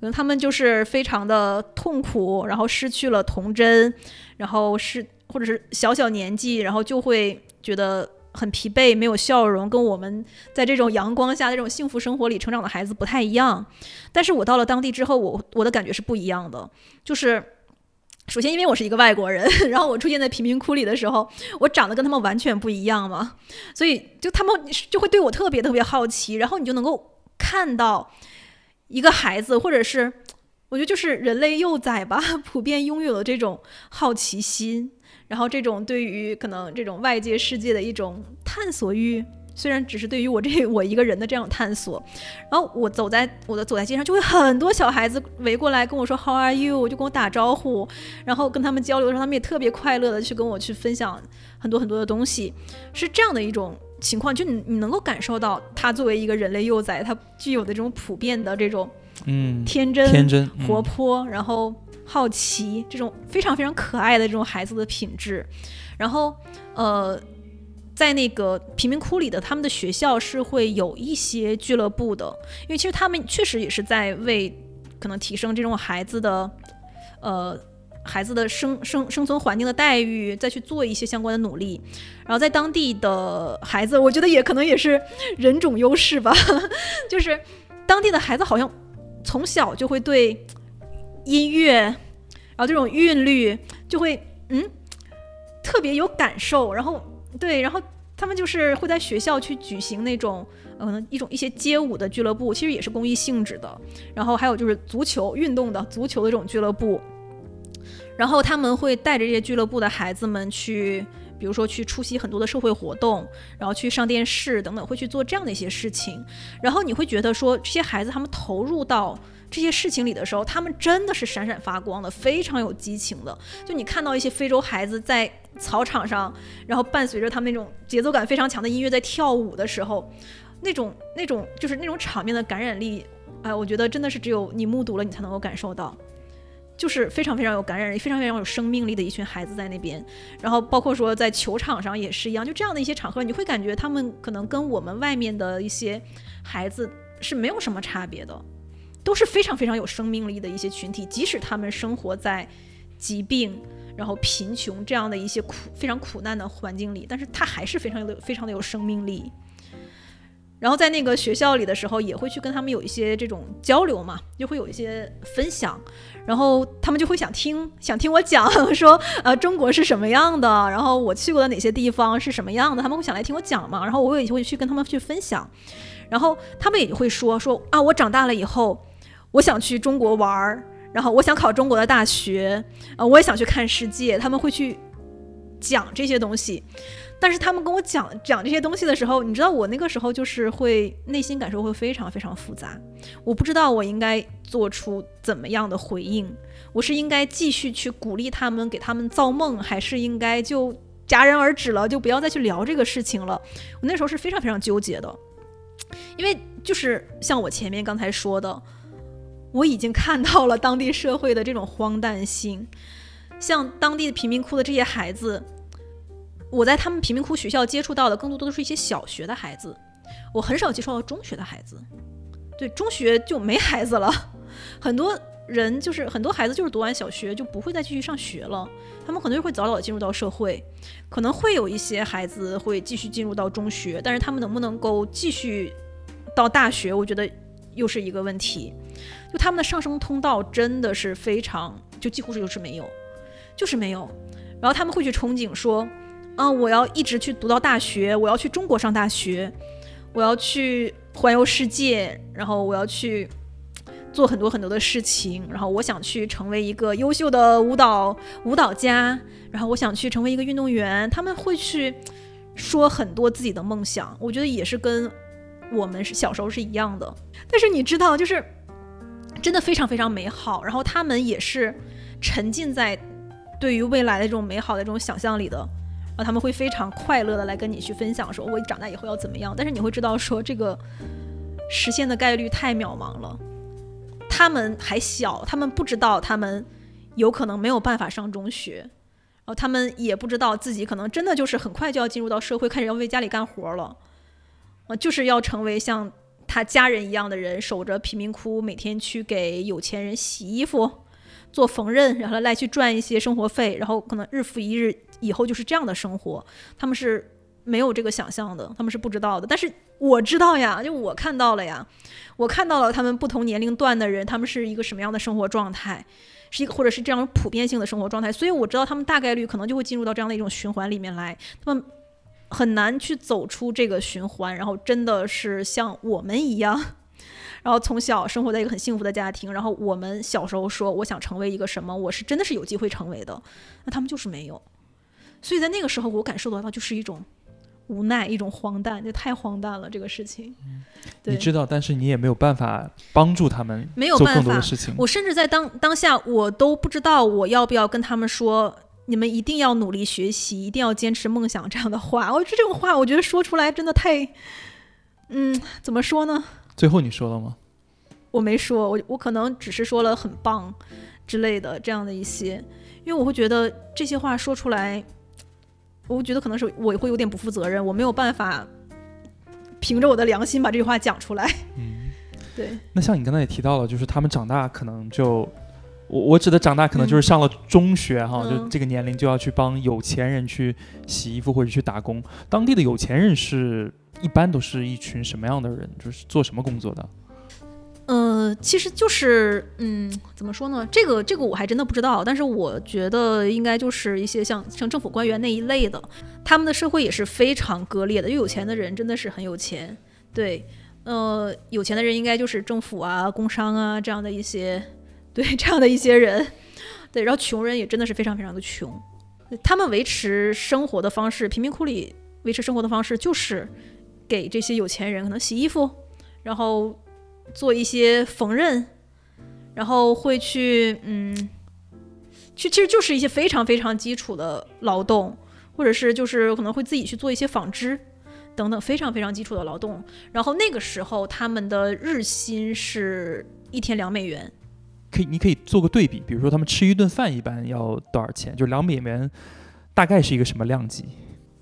可能他们就是非常的痛苦，然后失去了童真，然后是或者是小小年纪，然后就会觉得。很疲惫，没有笑容，跟我们在这种阳光下、这种幸福生活里成长的孩子不太一样。但是我到了当地之后，我我的感觉是不一样的。就是首先，因为我是一个外国人，然后我出现在贫民窟里的时候，我长得跟他们完全不一样嘛，所以就他们就会对我特别特别好奇。然后你就能够看到一个孩子，或者是我觉得就是人类幼崽吧，普遍拥有的这种好奇心。然后这种对于可能这种外界世界的一种探索欲，虽然只是对于我这 我一个人的这样探索，然后我走在我的走在街上，就会很多小孩子围过来跟我说 How are you？就跟我打招呼，然后跟他们交流的时候，他们也特别快乐的去跟我去分享很多很多的东西，是这样的一种情况，就你你能够感受到他作为一个人类幼崽，他具有的这种普遍的这种嗯天真天真活泼，然后。好奇这种非常非常可爱的这种孩子的品质，然后呃，在那个贫民窟里的他们的学校是会有一些俱乐部的，因为其实他们确实也是在为可能提升这种孩子的呃孩子的生生生存环境的待遇再去做一些相关的努力。然后在当地的孩子，我觉得也可能也是人种优势吧，就是当地的孩子好像从小就会对。音乐，然后这种韵律就会嗯特别有感受，然后对，然后他们就是会在学校去举行那种嗯一种一些街舞的俱乐部，其实也是公益性质的。然后还有就是足球运动的足球的这种俱乐部，然后他们会带着这些俱乐部的孩子们去，比如说去出席很多的社会活动，然后去上电视等等，会去做这样的一些事情。然后你会觉得说这些孩子他们投入到。这些事情里的时候，他们真的是闪闪发光的，非常有激情的。就你看到一些非洲孩子在草场上，然后伴随着他们那种节奏感非常强的音乐在跳舞的时候，那种那种就是那种场面的感染力，哎，我觉得真的是只有你目睹了，你才能够感受到。就是非常非常有感染力、非常非常有生命力的一群孩子在那边，然后包括说在球场上也是一样，就这样的一些场合，你会感觉他们可能跟我们外面的一些孩子是没有什么差别的，都是非常非常有生命力的一些群体，即使他们生活在疾病、然后贫穷这样的一些苦非常苦难的环境里，但是他还是非常的非常的有生命力。然后在那个学校里的时候，也会去跟他们有一些这种交流嘛，就会有一些分享，然后他们就会想听，想听我讲，说呃中国是什么样的，然后我去过的哪些地方是什么样的，他们会想来听我讲嘛，然后我也会去跟他们去分享，然后他们也会说说啊，我长大了以后，我想去中国玩儿，然后我想考中国的大学，啊，我也想去看世界，他们会去讲这些东西。但是他们跟我讲讲这些东西的时候，你知道我那个时候就是会内心感受会非常非常复杂，我不知道我应该做出怎么样的回应，我是应该继续去鼓励他们，给他们造梦，还是应该就戛然而止了，就不要再去聊这个事情了？我那时候是非常非常纠结的，因为就是像我前面刚才说的，我已经看到了当地社会的这种荒诞性，像当地的贫民窟的这些孩子。我在他们贫民窟学校接触到的更多的都是一些小学的孩子，我很少接触到中学的孩子。对，中学就没孩子了，很多人就是很多孩子就是读完小学就不会再继续上学了，他们可能就会早早的进入到社会，可能会有一些孩子会继续进入到中学，但是他们能不能够继续到大学，我觉得又是一个问题。就他们的上升通道真的是非常，就几乎是就是没有，就是没有。然后他们会去憧憬说。啊！我要一直去读到大学，我要去中国上大学，我要去环游世界，然后我要去做很多很多的事情，然后我想去成为一个优秀的舞蹈舞蹈家，然后我想去成为一个运动员。他们会去说很多自己的梦想，我觉得也是跟我们是小时候是一样的。但是你知道，就是真的非常非常美好，然后他们也是沉浸在对于未来的这种美好的这种想象里的。然后他们会非常快乐的来跟你去分享，说我长大以后要怎么样。但是你会知道，说这个实现的概率太渺茫了。他们还小，他们不知道他们有可能没有办法上中学，然后他们也不知道自己可能真的就是很快就要进入到社会，开始要为家里干活了。啊，就是要成为像他家人一样的人，守着贫民窟，每天去给有钱人洗衣服、做缝纫，然后来去赚一些生活费，然后可能日复一日。以后就是这样的生活，他们是没有这个想象的，他们是不知道的。但是我知道呀，就我看到了呀，我看到了他们不同年龄段的人，他们是一个什么样的生活状态，是一个或者是这样普遍性的生活状态。所以我知道他们大概率可能就会进入到这样的一种循环里面来，他们很难去走出这个循环，然后真的是像我们一样，然后从小生活在一个很幸福的家庭，然后我们小时候说我想成为一个什么，我是真的是有机会成为的，那他们就是没有。所以在那个时候，我感受到的就是一种无奈，一种荒诞，就太荒诞了这个事情。你知道，但是你也没有办法帮助他们，没有办法。我甚至在当当下，我都不知道我要不要跟他们说，你们一定要努力学习，一定要坚持梦想这样的话。我觉得这种话，我觉得说出来真的太……嗯，怎么说呢？最后你说了吗？我没说，我我可能只是说了很棒之类的这样的一些，因为我会觉得这些话说出来。我觉得可能是我会有点不负责任，我没有办法凭着我的良心把这句话讲出来。嗯，对。那像你刚才也提到了，就是他们长大可能就，我我指的长大可能就是上了中学哈，就这个年龄就要去帮有钱人去洗衣服或者去打工。当地的有钱人是一般都是一群什么样的人？就是做什么工作的？呃，其实就是，嗯，怎么说呢？这个这个我还真的不知道，但是我觉得应该就是一些像像政府官员那一类的，他们的社会也是非常割裂的。因为有钱的人真的是很有钱，对，呃，有钱的人应该就是政府啊、工商啊这样的一些，对这样的一些人，对，然后穷人也真的是非常非常的穷，他们维持生活的方式，贫民窟里维持生活的方式就是给这些有钱人可能洗衣服，然后。做一些缝纫，然后会去嗯，去其实就是一些非常非常基础的劳动，或者是就是可能会自己去做一些纺织等等非常非常基础的劳动。然后那个时候他们的日薪是一天两美元。可以，你可以做个对比，比如说他们吃一顿饭一般要多少钱？就两美元，大概是一个什么量级？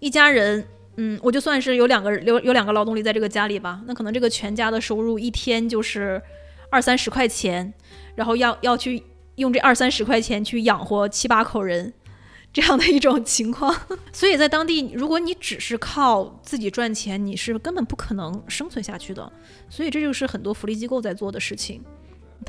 一家人，嗯，我就算是有两个有有两个劳动力在这个家里吧，那可能这个全家的收入一天就是二三十块钱，然后要要去用这二三十块钱去养活七八口人，这样的一种情况。所以在当地，如果你只是靠自己赚钱，你是根本不可能生存下去的。所以这就是很多福利机构在做的事情。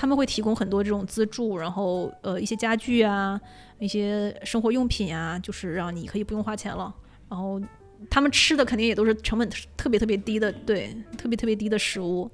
他们会提供很多这种资助，然后呃一些家具啊，一些生活用品啊，就是让你可以不用花钱了。然后他们吃的肯定也都是成本特别特别低的，对，特别特别低的食物。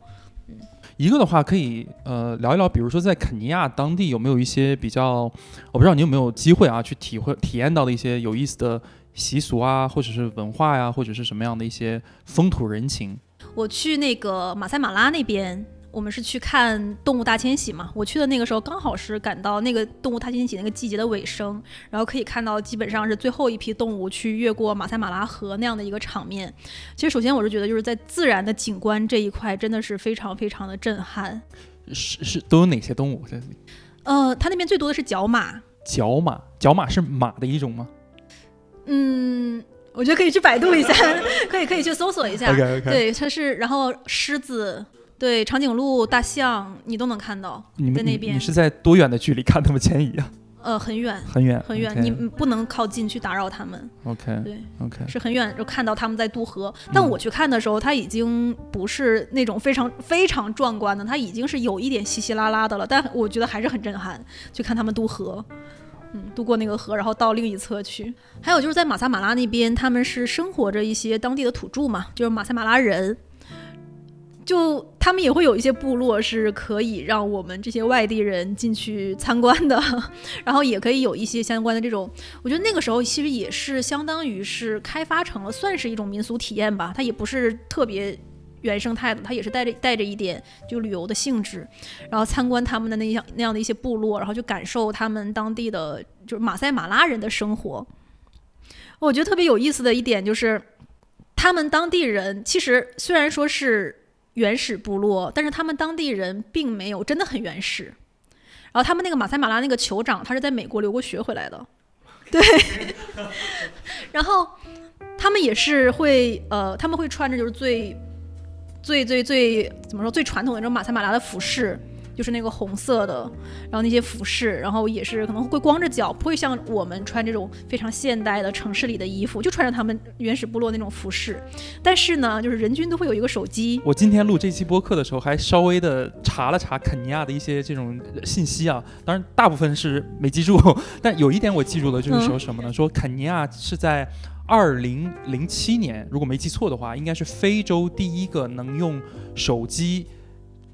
一个的话可以呃聊一聊，比如说在肯尼亚当地有没有一些比较，我不知道你有没有机会啊去体会体验到的一些有意思的习俗啊，或者是文化呀，或者是什么样的一些风土人情。我去那个马赛马拉那边。我们是去看动物大迁徙嘛？我去的那个时候刚好是赶到那个动物大迁徙那个季节的尾声，然后可以看到基本上是最后一批动物去越过马赛马拉河那样的一个场面。其实首先我是觉得就是在自然的景观这一块真的是非常非常的震撼。是是都有哪些动物在这里？呃，它那边最多的是角马。角马，角马是马的一种吗？嗯，我觉得可以去百度一下，可以可以去搜索一下。对，它是然后狮子。对，长颈鹿、大象，你都能看到你。在那边，你是在多远的距离看它们迁移啊？呃，很远，很远，很远，你不能靠近去打扰它们。OK，对，OK，是很远就看到他们在渡河。但我去看的时候，它已经不是那种非常非常壮观的，它已经是有一点稀稀拉拉的了。但我觉得还是很震撼，去看他们渡河，嗯，渡过那个河，然后到另一侧去。还有就是在马萨马拉那边，他们是生活着一些当地的土著嘛，就是马萨马拉人。就他们也会有一些部落是可以让我们这些外地人进去参观的，然后也可以有一些相关的这种，我觉得那个时候其实也是相当于是开发成了，算是一种民俗体验吧。它也不是特别原生态的，它也是带着带着一点就旅游的性质，然后参观他们的那样那样的一些部落，然后就感受他们当地的就是马赛马拉人的生活。我觉得特别有意思的一点就是，他们当地人其实虽然说是。原始部落，但是他们当地人并没有真的很原始。然后他们那个马赛马拉那个酋长，他是在美国留过学回来的，对。然后他们也是会呃，他们会穿着就是最最最最怎么说最传统的那种马赛马拉的服饰。就是那个红色的，然后那些服饰，然后也是可能会光着脚，不会像我们穿这种非常现代的城市里的衣服，就穿着他们原始部落那种服饰。但是呢，就是人均都会有一个手机。我今天录这期播客的时候，还稍微的查了查肯尼亚的一些这种信息啊，当然大部分是没记住，但有一点我记住了，就是说什么呢？说肯尼亚是在二零零七年，如果没记错的话，应该是非洲第一个能用手机。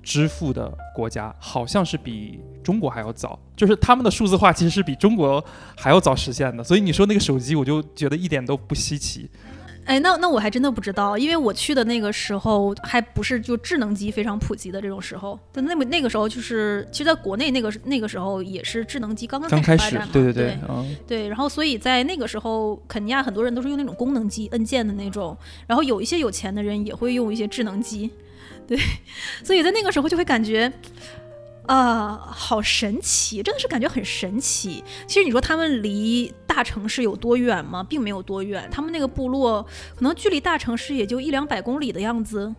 支付的国家好像是比中国还要早，就是他们的数字化其实是比中国还要早实现的，所以你说那个手机，我就觉得一点都不稀奇。哎，那那我还真的不知道，因为我去的那个时候还不是就智能机非常普及的这种时候，但那么那个时候就是，其实在国内那个那个时候也是智能机刚刚开始发展嘛，对对对，对，然后所以在那个时候，肯尼亚很多人都是用那种功能机按键的那种，然后有一些有钱的人也会用一些智能机。对，所以在那个时候就会感觉，啊，好神奇，真的是感觉很神奇。其实你说他们离大城市有多远吗？并没有多远，他们那个部落可能距离大城市也就一两百公里的样子。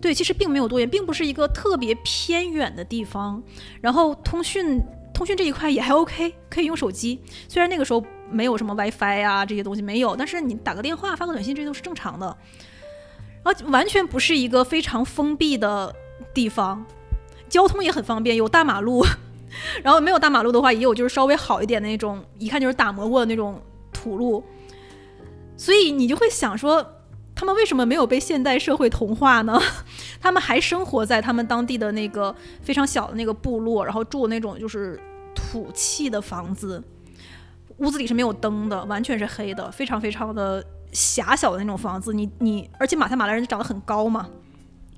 对，其实并没有多远，并不是一个特别偏远的地方。然后通讯通讯这一块也还 OK，可以用手机。虽然那个时候没有什么 WiFi 啊这些东西没有，但是你打个电话、发个短信，这些都是正常的。啊，完全不是一个非常封闭的地方，交通也很方便，有大马路，然后没有大马路的话，也有就是稍微好一点的那种，一看就是打磨过的那种土路，所以你就会想说，他们为什么没有被现代社会同化呢？他们还生活在他们当地的那个非常小的那个部落，然后住那种就是土气的房子，屋子里是没有灯的，完全是黑的，非常非常的。狭小的那种房子，你你，而且马赛马来人长得很高嘛，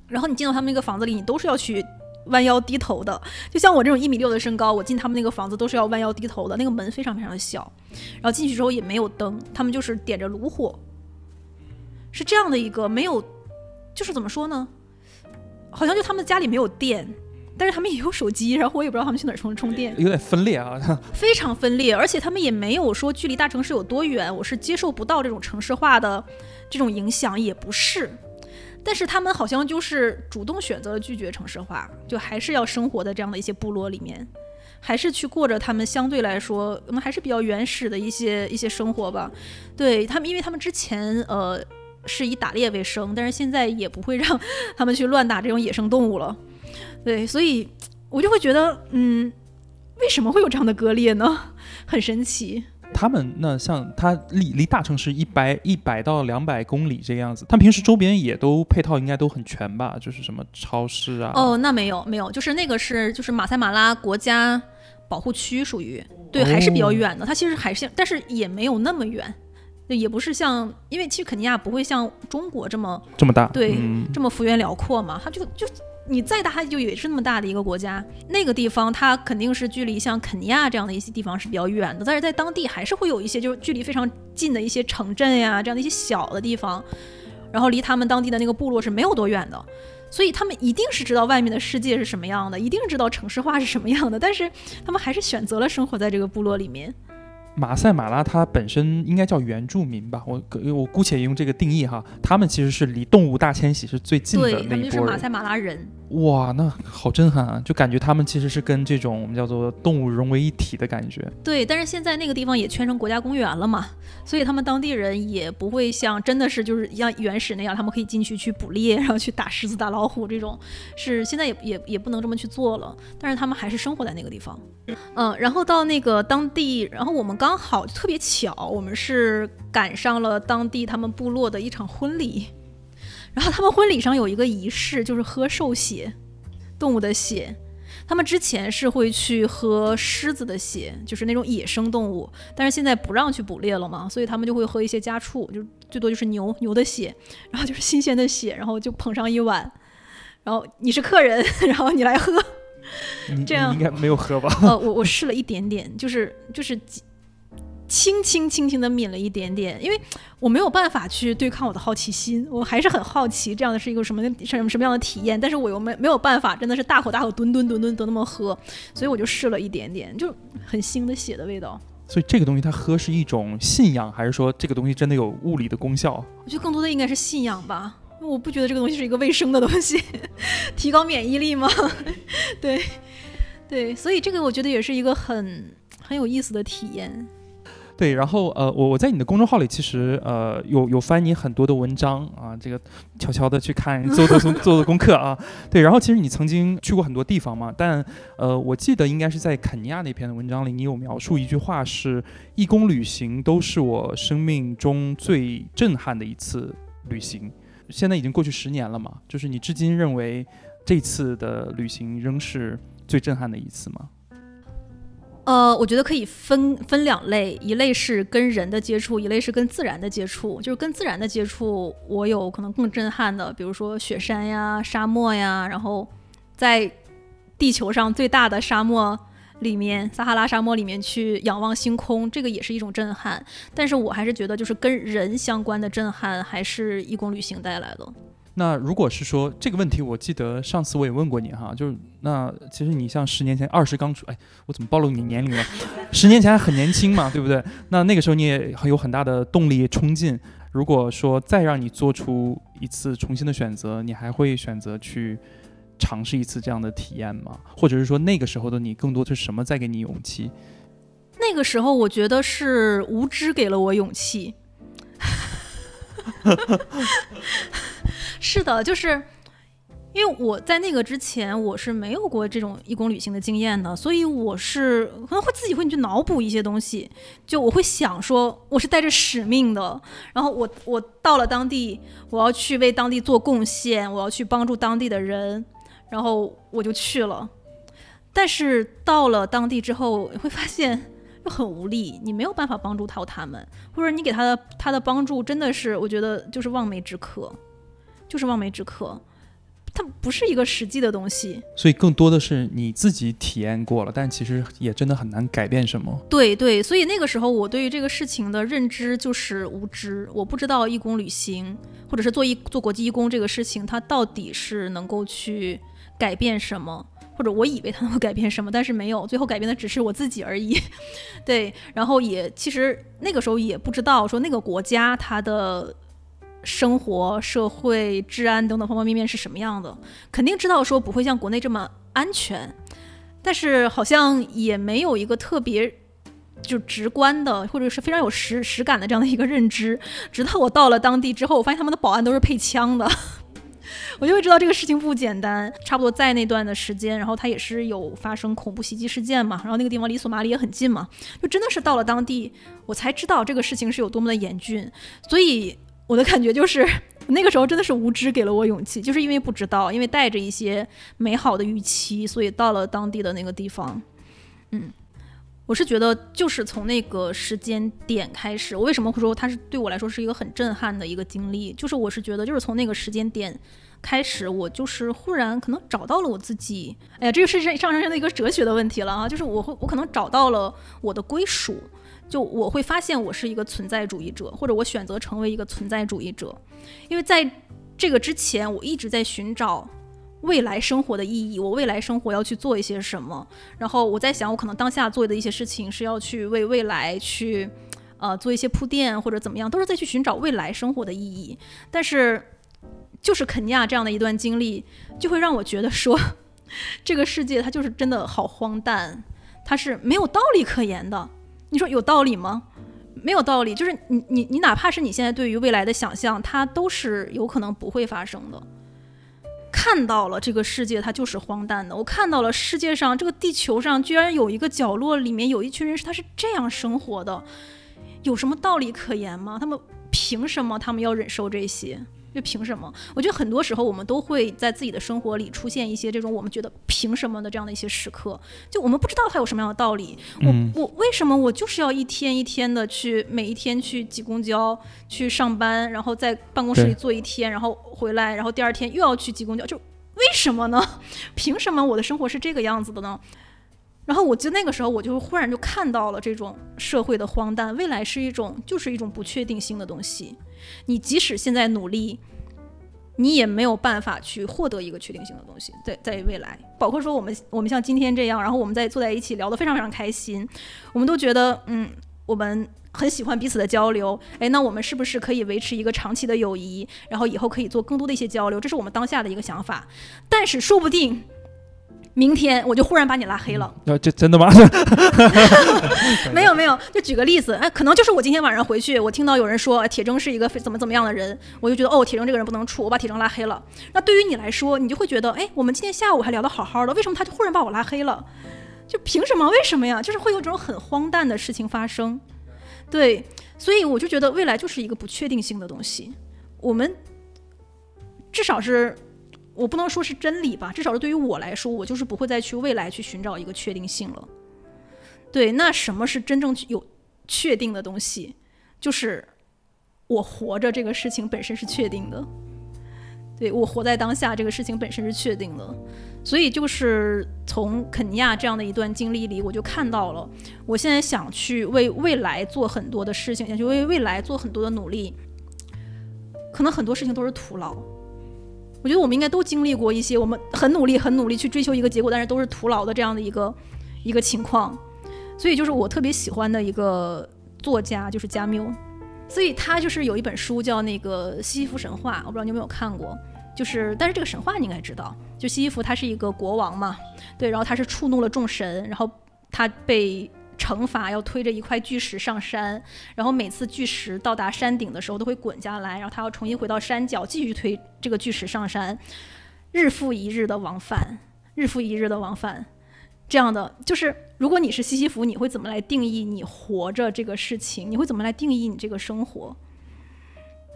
然后你进到他们那个房子里，你都是要去弯腰低头的。就像我这种一米六的身高，我进他们那个房子都是要弯腰低头的。那个门非常非常的小，然后进去之后也没有灯，他们就是点着炉火，是这样的一个没有，就是怎么说呢？好像就他们家里没有电，但是他们也有手机，然后我也不知道他们去哪儿充充电。有点分裂啊，非常分裂，而且他们也没有说距离大城市有多远，我是接受不到这种城市化的这种影响，也不是。但是他们好像就是主动选择了拒绝城市化，就还是要生活在这样的一些部落里面，还是去过着他们相对来说，我们还是比较原始的一些一些生活吧。对他们，因为他们之前呃是以打猎为生，但是现在也不会让他们去乱打这种野生动物了。对，所以我就会觉得，嗯，为什么会有这样的割裂呢？很神奇。他们那像他离离大城市一百一百到两百公里这个样子，他们平时周边也都配套应该都很全吧？就是什么超市啊？哦，那没有没有，就是那个是就是马赛马拉国家保护区，属于对，还是比较远的。它其实还是，但是也没有那么远，也不是像，因为其实肯尼亚不会像中国这么这么大，对，这么幅员辽阔嘛，它就就。你再大，它就也是那么大的一个国家，那个地方它肯定是距离像肯尼亚这样的一些地方是比较远的，但是在当地还是会有一些就是距离非常近的一些城镇呀，这样的一些小的地方，然后离他们当地的那个部落是没有多远的，所以他们一定是知道外面的世界是什么样的，一定知道城市化是什么样的，但是他们还是选择了生活在这个部落里面。马赛马拉它本身应该叫原住民吧，我我姑且用这个定义哈，他们其实是离动物大迁徙是最近的那一波人。就是马赛马拉人。哇，那好震撼啊！就感觉他们其实是跟这种我们叫做动物融为一体的感觉。对，但是现在那个地方也圈成国家公园了嘛，所以他们当地人也不会像真的是就是像原始那样，他们可以进去去捕猎，然后去打狮子、打老虎这种，是现在也也也不能这么去做了。但是他们还是生活在那个地方。嗯，然后到那个当地，然后我们刚好特别巧，我们是赶上了当地他们部落的一场婚礼。然后他们婚礼上有一个仪式，就是喝兽血，动物的血。他们之前是会去喝狮子的血，就是那种野生动物，但是现在不让去捕猎了嘛，所以他们就会喝一些家畜，就最多就是牛牛的血，然后就是新鲜的血，然后就捧上一碗，然后你是客人，然后你来喝，这样应该没有喝吧？呃，我我试了一点点，就是就是。轻轻轻轻的抿了一点点，因为我没有办法去对抗我的好奇心，我还是很好奇这样的是一个什么什么什么样的体验，但是我又没没有办法，真的是大口大口吨吨吨吨都那么喝，所以我就试了一点点，就很腥的血的味道。所以这个东西它喝是一种信仰，还是说这个东西真的有物理的功效？我觉得更多的应该是信仰吧，我不觉得这个东西是一个卫生的东西，提高免疫力吗？对，对，所以这个我觉得也是一个很很有意思的体验。对，然后呃，我我在你的公众号里其实呃有有翻你很多的文章啊，这个悄悄的去看做做 做做功课啊。对，然后其实你曾经去过很多地方嘛，但呃，我记得应该是在肯尼亚那篇的文章里，你有描述一句话是“义工旅行都是我生命中最震撼的一次旅行”。现在已经过去十年了嘛，就是你至今认为这次的旅行仍是最震撼的一次吗？呃，我觉得可以分分两类，一类是跟人的接触，一类是跟自然的接触。就是跟自然的接触，我有可能更震撼的，比如说雪山呀、沙漠呀，然后在地球上最大的沙漠里面，撒哈拉沙漠里面去仰望星空，这个也是一种震撼。但是我还是觉得，就是跟人相关的震撼，还是义工旅行带来的。那如果是说这个问题，我记得上次我也问过你哈，就是那其实你像十年前二十刚出，哎，我怎么暴露你年龄了？十年前还很年轻嘛，对不对？那那个时候你也很有很大的动力冲劲。如果说再让你做出一次重新的选择，你还会选择去尝试一次这样的体验吗？或者是说那个时候的你更多的是什么在给你勇气？那个时候我觉得是无知给了我勇气。是的，就是因为我在那个之前我是没有过这种义工旅行的经验的，所以我是可能会自己会去脑补一些东西，就我会想说我是带着使命的，然后我我到了当地，我要去为当地做贡献，我要去帮助当地的人，然后我就去了。但是到了当地之后，会发现又很无力，你没有办法帮助到他们，或者你给他的他的帮助真的是我觉得就是望梅止渴。就是望梅止渴，它不是一个实际的东西。所以更多的是你自己体验过了，但其实也真的很难改变什么。对对，所以那个时候我对于这个事情的认知就是无知，我不知道义工旅行或者是做义做国际义工这个事情，它到底是能够去改变什么。或者我以为它能够改变什么，但是没有，最后改变的只是我自己而已。对，然后也其实那个时候也不知道说那个国家它的生活、社会、治安等等方方面面是什么样的，肯定知道说不会像国内这么安全，但是好像也没有一个特别就直观的或者是非常有实实感的这样的一个认知。直到我到了当地之后，我发现他们的保安都是配枪的。我就会知道这个事情不简单。差不多在那段的时间，然后他也是有发生恐怖袭击事件嘛，然后那个地方离索马里也很近嘛，就真的是到了当地，我才知道这个事情是有多么的严峻。所以我的感觉就是，那个时候真的是无知给了我勇气，就是因为不知道，因为带着一些美好的预期，所以到了当地的那个地方，嗯。我是觉得，就是从那个时间点开始，我为什么会说它是对我来说是一个很震撼的一个经历？就是我是觉得，就是从那个时间点开始，我就是忽然可能找到了我自己。哎呀，这个是上上升的一个哲学的问题了啊！就是我会，我可能找到了我的归属，就我会发现我是一个存在主义者，或者我选择成为一个存在主义者，因为在这个之前，我一直在寻找。未来生活的意义，我未来生活要去做一些什么？然后我在想，我可能当下做的一些事情是要去为未来去，呃，做一些铺垫或者怎么样，都是在去寻找未来生活的意义。但是，就是肯尼亚这样的一段经历，就会让我觉得说，这个世界它就是真的好荒诞，它是没有道理可言的。你说有道理吗？没有道理，就是你你你哪怕是你现在对于未来的想象，它都是有可能不会发生的。看到了这个世界，它就是荒诞的。我看到了世界上这个地球上，居然有一个角落里面有一群人是他是这样生活的，有什么道理可言吗？他们凭什么？他们要忍受这些？就凭什么？我觉得很多时候我们都会在自己的生活里出现一些这种我们觉得凭什么的这样的一些时刻。就我们不知道它有什么样的道理。我我为什么我就是要一天一天的去每一天去挤公交去上班，然后在办公室里坐一天，然后回来，然后第二天又要去挤公交？就为什么呢？凭什么我的生活是这个样子的呢？然后我就那个时候我就忽然就看到了这种社会的荒诞，未来是一种就是一种不确定性的东西。你即使现在努力，你也没有办法去获得一个确定性的东西。在在未来，包括说我们我们像今天这样，然后我们在坐在一起聊得非常非常开心，我们都觉得嗯，我们很喜欢彼此的交流。哎，那我们是不是可以维持一个长期的友谊？然后以后可以做更多的一些交流？这是我们当下的一个想法。但是说不定。明天我就忽然把你拉黑了。呃，这真的吗？没有没有，就举个例子，哎，可能就是我今天晚上回去，我听到有人说铁铮是一个怎么怎么样的人，我就觉得哦，铁铮这个人不能处，我把铁铮拉黑了。那对于你来说，你就会觉得，哎，我们今天下午还聊得好好的，为什么他就忽然把我拉黑了？就凭什么？为什么呀？就是会有这种很荒诞的事情发生。对，所以我就觉得未来就是一个不确定性的东西，我们至少是。我不能说是真理吧，至少是对于我来说，我就是不会再去未来去寻找一个确定性了。对，那什么是真正有确定的东西？就是我活着这个事情本身是确定的。对我活在当下这个事情本身是确定的，所以就是从肯尼亚这样的一段经历里，我就看到了，我现在想去为未来做很多的事情，想去为未来做很多的努力，可能很多事情都是徒劳。我觉得我们应该都经历过一些，我们很努力、很努力去追求一个结果，但是都是徒劳的这样的一个一个情况。所以就是我特别喜欢的一个作家，就是加缪。所以他就是有一本书叫那个《西西弗神话》，我不知道你有没有看过。就是，但是这个神话你应该知道，就西西弗他是一个国王嘛，对，然后他是触怒了众神，然后他被。惩罚要推着一块巨石上山，然后每次巨石到达山顶的时候都会滚下来，然后他要重新回到山脚继续推这个巨石上山，日复一日的往返，日复一日的往返，这样的就是如果你是西西弗，你会怎么来定义你活着这个事情？你会怎么来定义你这个生活？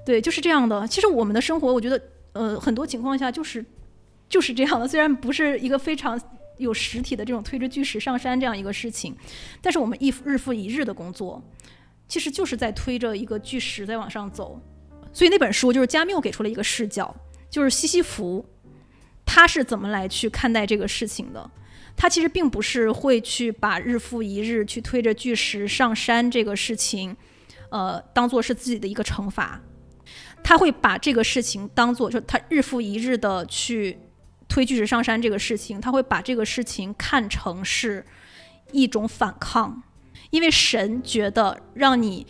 对，就是这样的。其实我们的生活，我觉得，呃，很多情况下就是就是这样的，虽然不是一个非常。有实体的这种推着巨石上山这样一个事情，但是我们一日复一日的工作，其实就是在推着一个巨石在往上走。所以那本书就是加缪给出了一个视角，就是西西弗，他是怎么来去看待这个事情的？他其实并不是会去把日复一日去推着巨石上山这个事情，呃，当做是自己的一个惩罚。他会把这个事情当做，就他日复一日的去推巨石上山这个事情，他会把这个事情看成是一种反抗，因为神觉得让你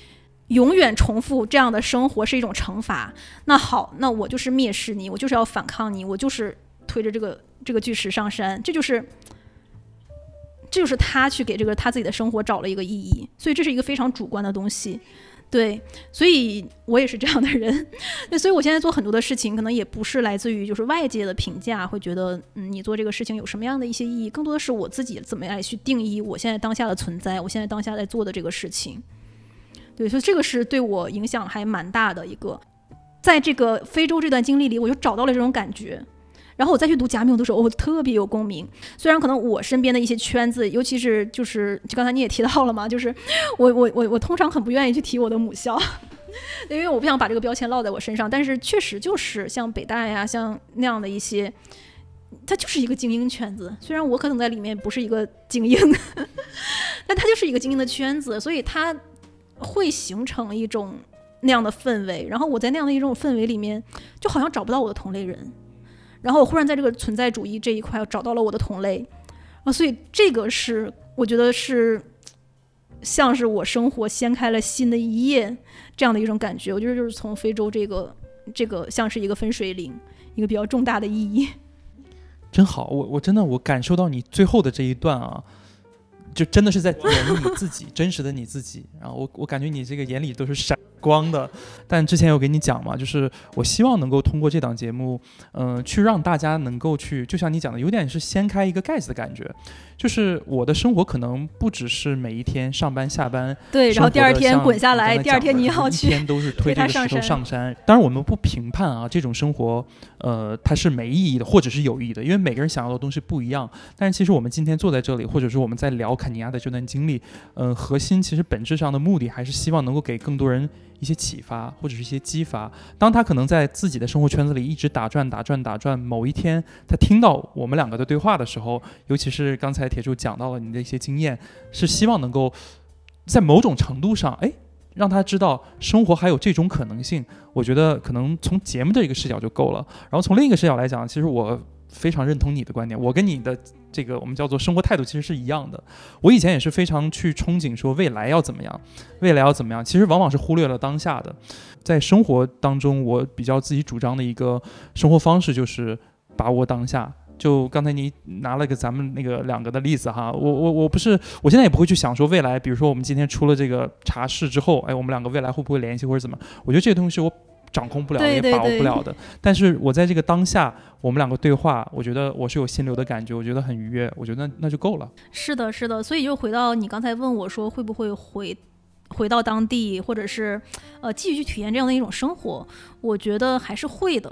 永远重复这样的生活是一种惩罚。那好，那我就是蔑视你，我就是要反抗你，我就是推着这个这个巨石上山，这就是。这就是他去给这个他自己的生活找了一个意义，所以这是一个非常主观的东西，对，所以我也是这样的人，那所以我现在做很多的事情，可能也不是来自于就是外界的评价，会觉得嗯你做这个事情有什么样的一些意义，更多的是我自己怎么样来去定义我现在当下的存在，我现在当下在做的这个事情，对，所以这个是对我影响还蛮大的一个，在这个非洲这段经历里，我就找到了这种感觉。然后我再去读贾米的时候，我特别有共鸣。虽然可能我身边的一些圈子，尤其是就是就刚才你也提到了嘛，就是我我我我通常很不愿意去提我的母校，因为我不想把这个标签落在我身上。但是确实就是像北大呀，像那样的一些，它就是一个精英圈子。虽然我可能在里面不是一个精英，但它就是一个精英的圈子，所以它会形成一种那样的氛围。然后我在那样的一种氛围里面，就好像找不到我的同类人。然后我忽然在这个存在主义这一块找到了我的同类，啊，所以这个是我觉得是像是我生活掀开了新的一页这样的一种感觉。我觉得就是从非洲这个这个像是一个分水岭，一个比较重大的意义。真好，我我真的我感受到你最后的这一段啊。就真的是在演你自己，真实的你自己。然后我我感觉你这个眼里都是闪光的。但之前有给你讲嘛，就是我希望能够通过这档节目，嗯，去让大家能够去，就像你讲的，有点是掀开一个盖子的感觉。就是我的生活可能不只是每一天上班下班，对，然后第二天滚下来，第二天你要去，一天都是推这个石头上山。当然我们不评判啊，这种生活，呃，它是没意义的，或者是有意义的，因为每个人想要的东西不一样。但是其实我们今天坐在这里，或者是我们在聊肯尼亚的这段经历，嗯，核心其实本质上的目的还是希望能够给更多人。一些启发或者是一些激发，当他可能在自己的生活圈子里一直打转打转打转，某一天他听到我们两个的对话的时候，尤其是刚才铁柱讲到了你的一些经验，是希望能够在某种程度上，哎，让他知道生活还有这种可能性。我觉得可能从节目的一个视角就够了。然后从另一个视角来讲，其实我。非常认同你的观点，我跟你的这个我们叫做生活态度其实是一样的。我以前也是非常去憧憬说未来要怎么样，未来要怎么样，其实往往是忽略了当下的。在生活当中，我比较自己主张的一个生活方式就是把握当下。就刚才你拿了个咱们那个两个的例子哈，我我我不是，我现在也不会去想说未来，比如说我们今天出了这个茶室之后，哎，我们两个未来会不会联系或者怎么？我觉得这个东西我。掌控不了也把握不了的，但是我在这个当下，我们两个对话，我觉得我是有心流的感觉，我觉得很愉悦，我觉得那就够了。是的，是的，所以就回到你刚才问我说会不会回回到当地，或者是呃继续去体验这样的一种生活，我觉得还是会的。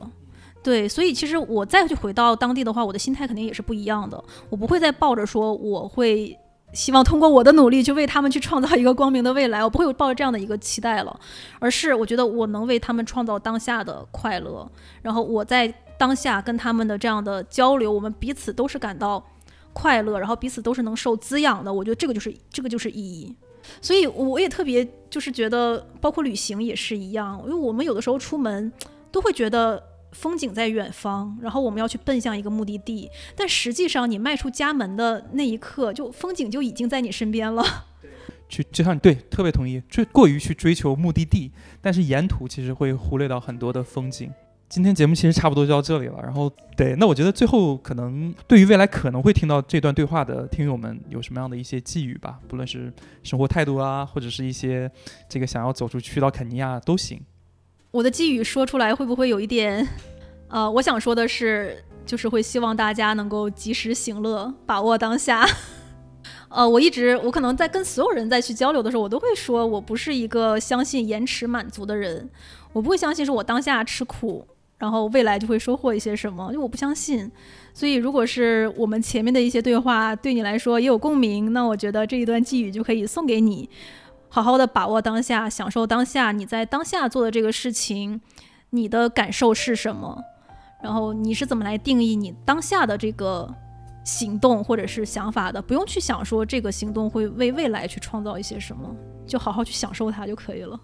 对，所以其实我再去回到当地的话，我的心态肯定也是不一样的，我不会再抱着说我会。希望通过我的努力去为他们去创造一个光明的未来，我不会有抱着这样的一个期待了，而是我觉得我能为他们创造当下的快乐，然后我在当下跟他们的这样的交流，我们彼此都是感到快乐，然后彼此都是能受滋养的。我觉得这个就是这个就是意义。所以我也特别就是觉得，包括旅行也是一样，因为我们有的时候出门都会觉得。风景在远方，然后我们要去奔向一个目的地，但实际上你迈出家门的那一刻，就风景就已经在你身边了。去就像对，特别同意，追过于去追求目的地，但是沿途其实会忽略到很多的风景。今天节目其实差不多就到这里了，然后对，那我觉得最后可能对于未来可能会听到这段对话的听友们有什么样的一些寄语吧，不论是生活态度啊，或者是一些这个想要走出去到肯尼亚都行。我的寄语说出来会不会有一点？呃，我想说的是，就是会希望大家能够及时行乐，把握当下。呃，我一直，我可能在跟所有人在去交流的时候，我都会说，我不是一个相信延迟满足的人，我不会相信是我当下吃苦，然后未来就会收获一些什么，因为我不相信。所以，如果是我们前面的一些对话对你来说也有共鸣，那我觉得这一段寄语就可以送给你。好好的把握当下，享受当下。你在当下做的这个事情，你的感受是什么？然后你是怎么来定义你当下的这个行动或者是想法的？不用去想说这个行动会为未来去创造一些什么，就好好去享受它就可以了。